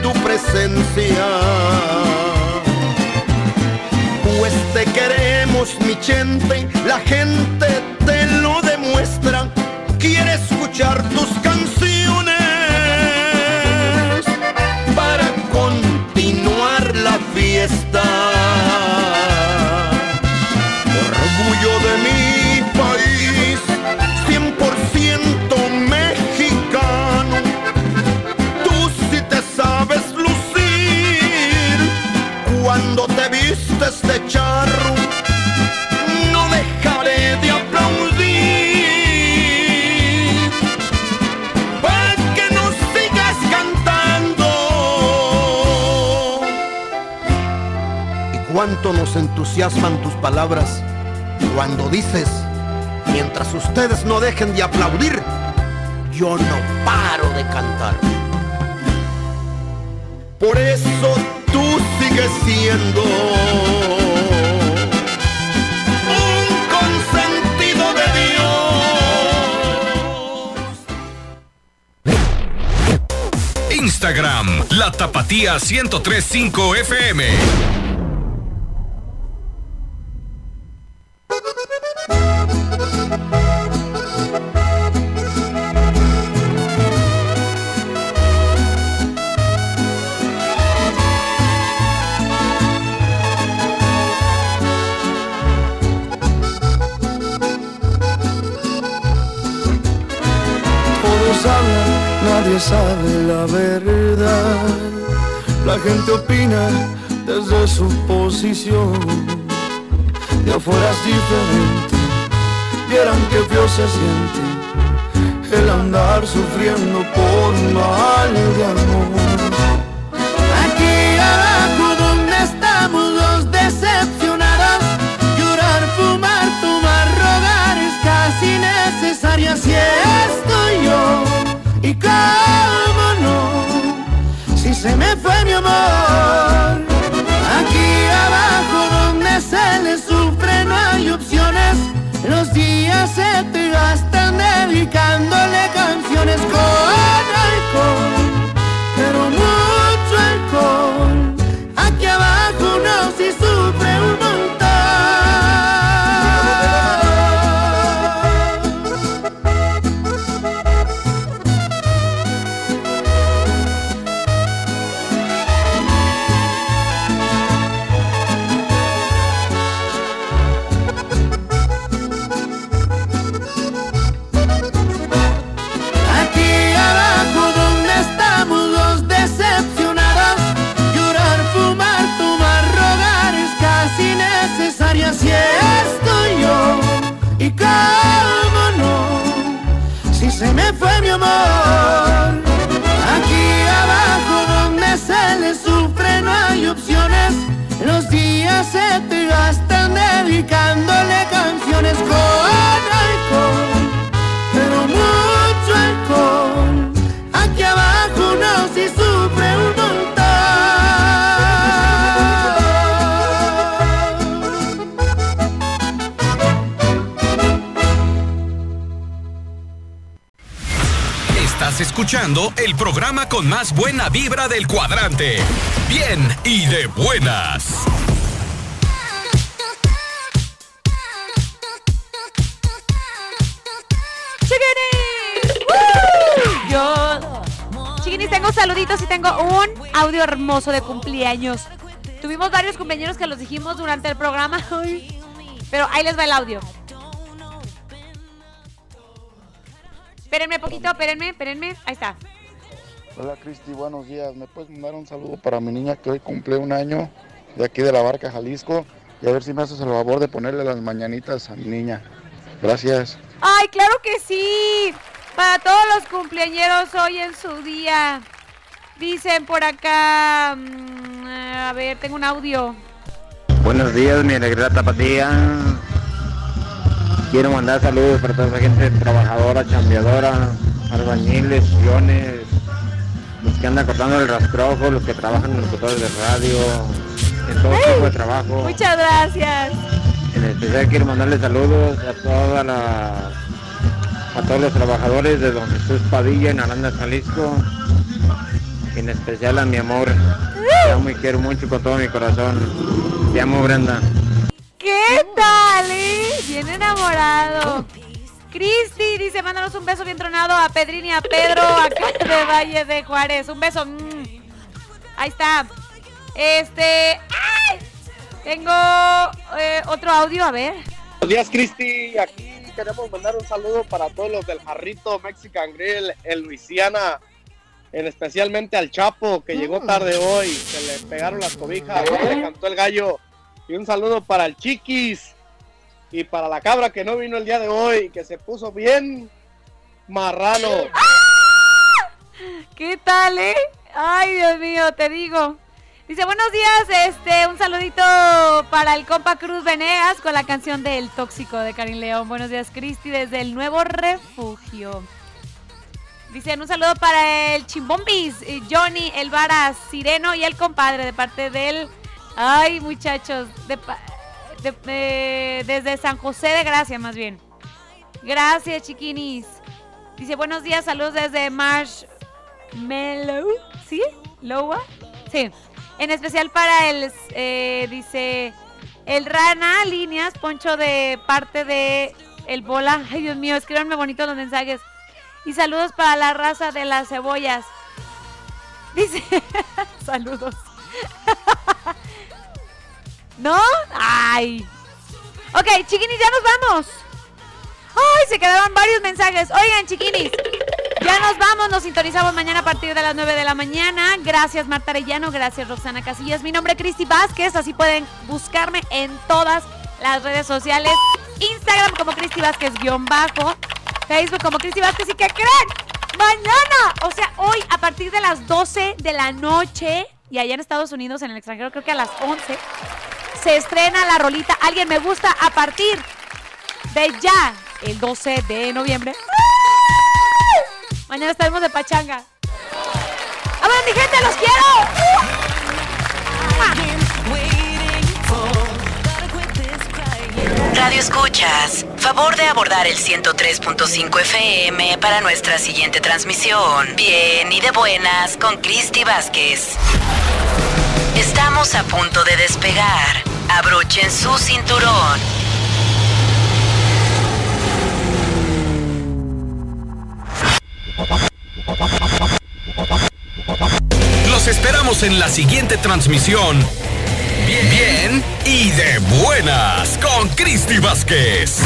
Tu presencia. Pues te queremos, mi gente, la gente te lo demuestra. Quiere escuchar tus canciones para continuar la fiesta. Cuánto nos entusiasman tus palabras cuando dices, mientras ustedes no dejen de aplaudir, yo no paro de cantar. Por eso tú sigues siendo un consentido de Dios. Instagram, la tapatía 1035 FM. Es diferente, vieran que feo se siente el andar sufriendo por mal de amor. Aquí abajo donde estamos los decepcionados Llorar, fumar, tomar, rogar es casi necesario Así estoy yo. Y cómo no Si se me fue mi amor. Aquí abajo dedicándole canciones con el programa con más buena vibra del cuadrante. Bien y de buenas. ¡Chiquinis! Tengo saluditos y tengo un audio hermoso de cumpleaños. Tuvimos varios cumpleaños que los dijimos durante el programa. [laughs] Pero ahí les va el audio. Espérenme poquito, espérenme, espérenme. Ahí está. Hola Cristi, buenos días. ¿Me puedes mandar un saludo para mi niña que hoy cumple un año de aquí de la Barca, Jalisco? Y a ver si me haces el favor de ponerle las mañanitas a mi niña. Gracias. Ay, claro que sí. Para todos los cumpleañeros hoy en su día. Dicen por acá. mm, A ver, tengo un audio. Buenos días, mi alegría tapatía. Quiero mandar saludos para toda esa gente trabajadora, chambeadora, albañiles, guiones, los que andan cortando el rastrojo, los que trabajan en los locutores de radio, en todo tipo de trabajo. Muchas gracias. En especial quiero mandarle saludos a toda la a todos los trabajadores de Don Jesús Padilla en Aranda, Jalisco. En especial a mi amor. Te amo y quiero mucho con todo mi corazón. Te amo Brenda. ¿Qué? Bien enamorado. Cristi dice, mándanos un beso bien tronado a Pedrín y a Pedro acá de Valle de Juárez. Un beso. mm. Ahí está. Este. ¡ay! Tengo eh, otro audio, a ver. Buenos días, Cristi. Aquí queremos mandar un saludo para todos los del Jarrito Mexican Grill en Luisiana, en especialmente al Chapo, que llegó tarde hoy. Se le pegaron las cobijas, le cantó el gallo. Y un saludo para el Chiquis y para la cabra que no vino el día de hoy, que se puso bien marrano. ¿Qué tal, eh? Ay, Dios mío, te digo. Dice, buenos días, este, un saludito para el compa Cruz Venegas con la canción del Tóxico de Karin León. Buenos días, Cristi, desde el Nuevo Refugio. Dicen un saludo para el Chimbombis, eh, Johnny, el Vara, Sireno y el compadre de parte del... Ay, muchachos, de de- desde San José de Gracia, más bien. Gracias, chiquinis. Dice, buenos días, saludos desde Marshmallow. ¿Sí? ¿Lowa? Sí. En especial para el, eh, dice, el Rana Líneas, Poncho de parte de el Bola. [laughs] Ay, Dios mío, escríbanme bonito los mensajes. Y saludos para la raza de las cebollas. Dice, [laughs] saludos. [laughs] ¿No? Ay. Ok, chiquinis, ya nos vamos. Ay, se quedaron varios mensajes. Oigan, chiquinis, ya nos vamos. Nos sintonizamos mañana a partir de las 9 de la mañana. Gracias, Marta Arellano. Gracias, Roxana Casillas. Mi nombre es Cristi Vázquez. Así pueden buscarme en todas las redes sociales. Instagram como Cristi Vázquez guion bajo. Facebook como Cristi Vázquez. ¿Y qué creen? Mañana, o sea, hoy a partir de las 12 de la noche y allá en Estados Unidos, en el extranjero, creo que a las 11, se estrena la rolita Alguien me gusta a partir de ya, el 12 de noviembre. Mañana estaremos de pachanga. ¡Vámonos, mi gente! ¡Los quiero! Radio Escuchas, favor de abordar el 103.5 FM para nuestra siguiente transmisión. Bien y de buenas con Cristi Vázquez. Estamos a punto de despegar. Abrochen su cinturón. Los esperamos en la siguiente transmisión. Bien, bien y de buenas con Cristi Vázquez.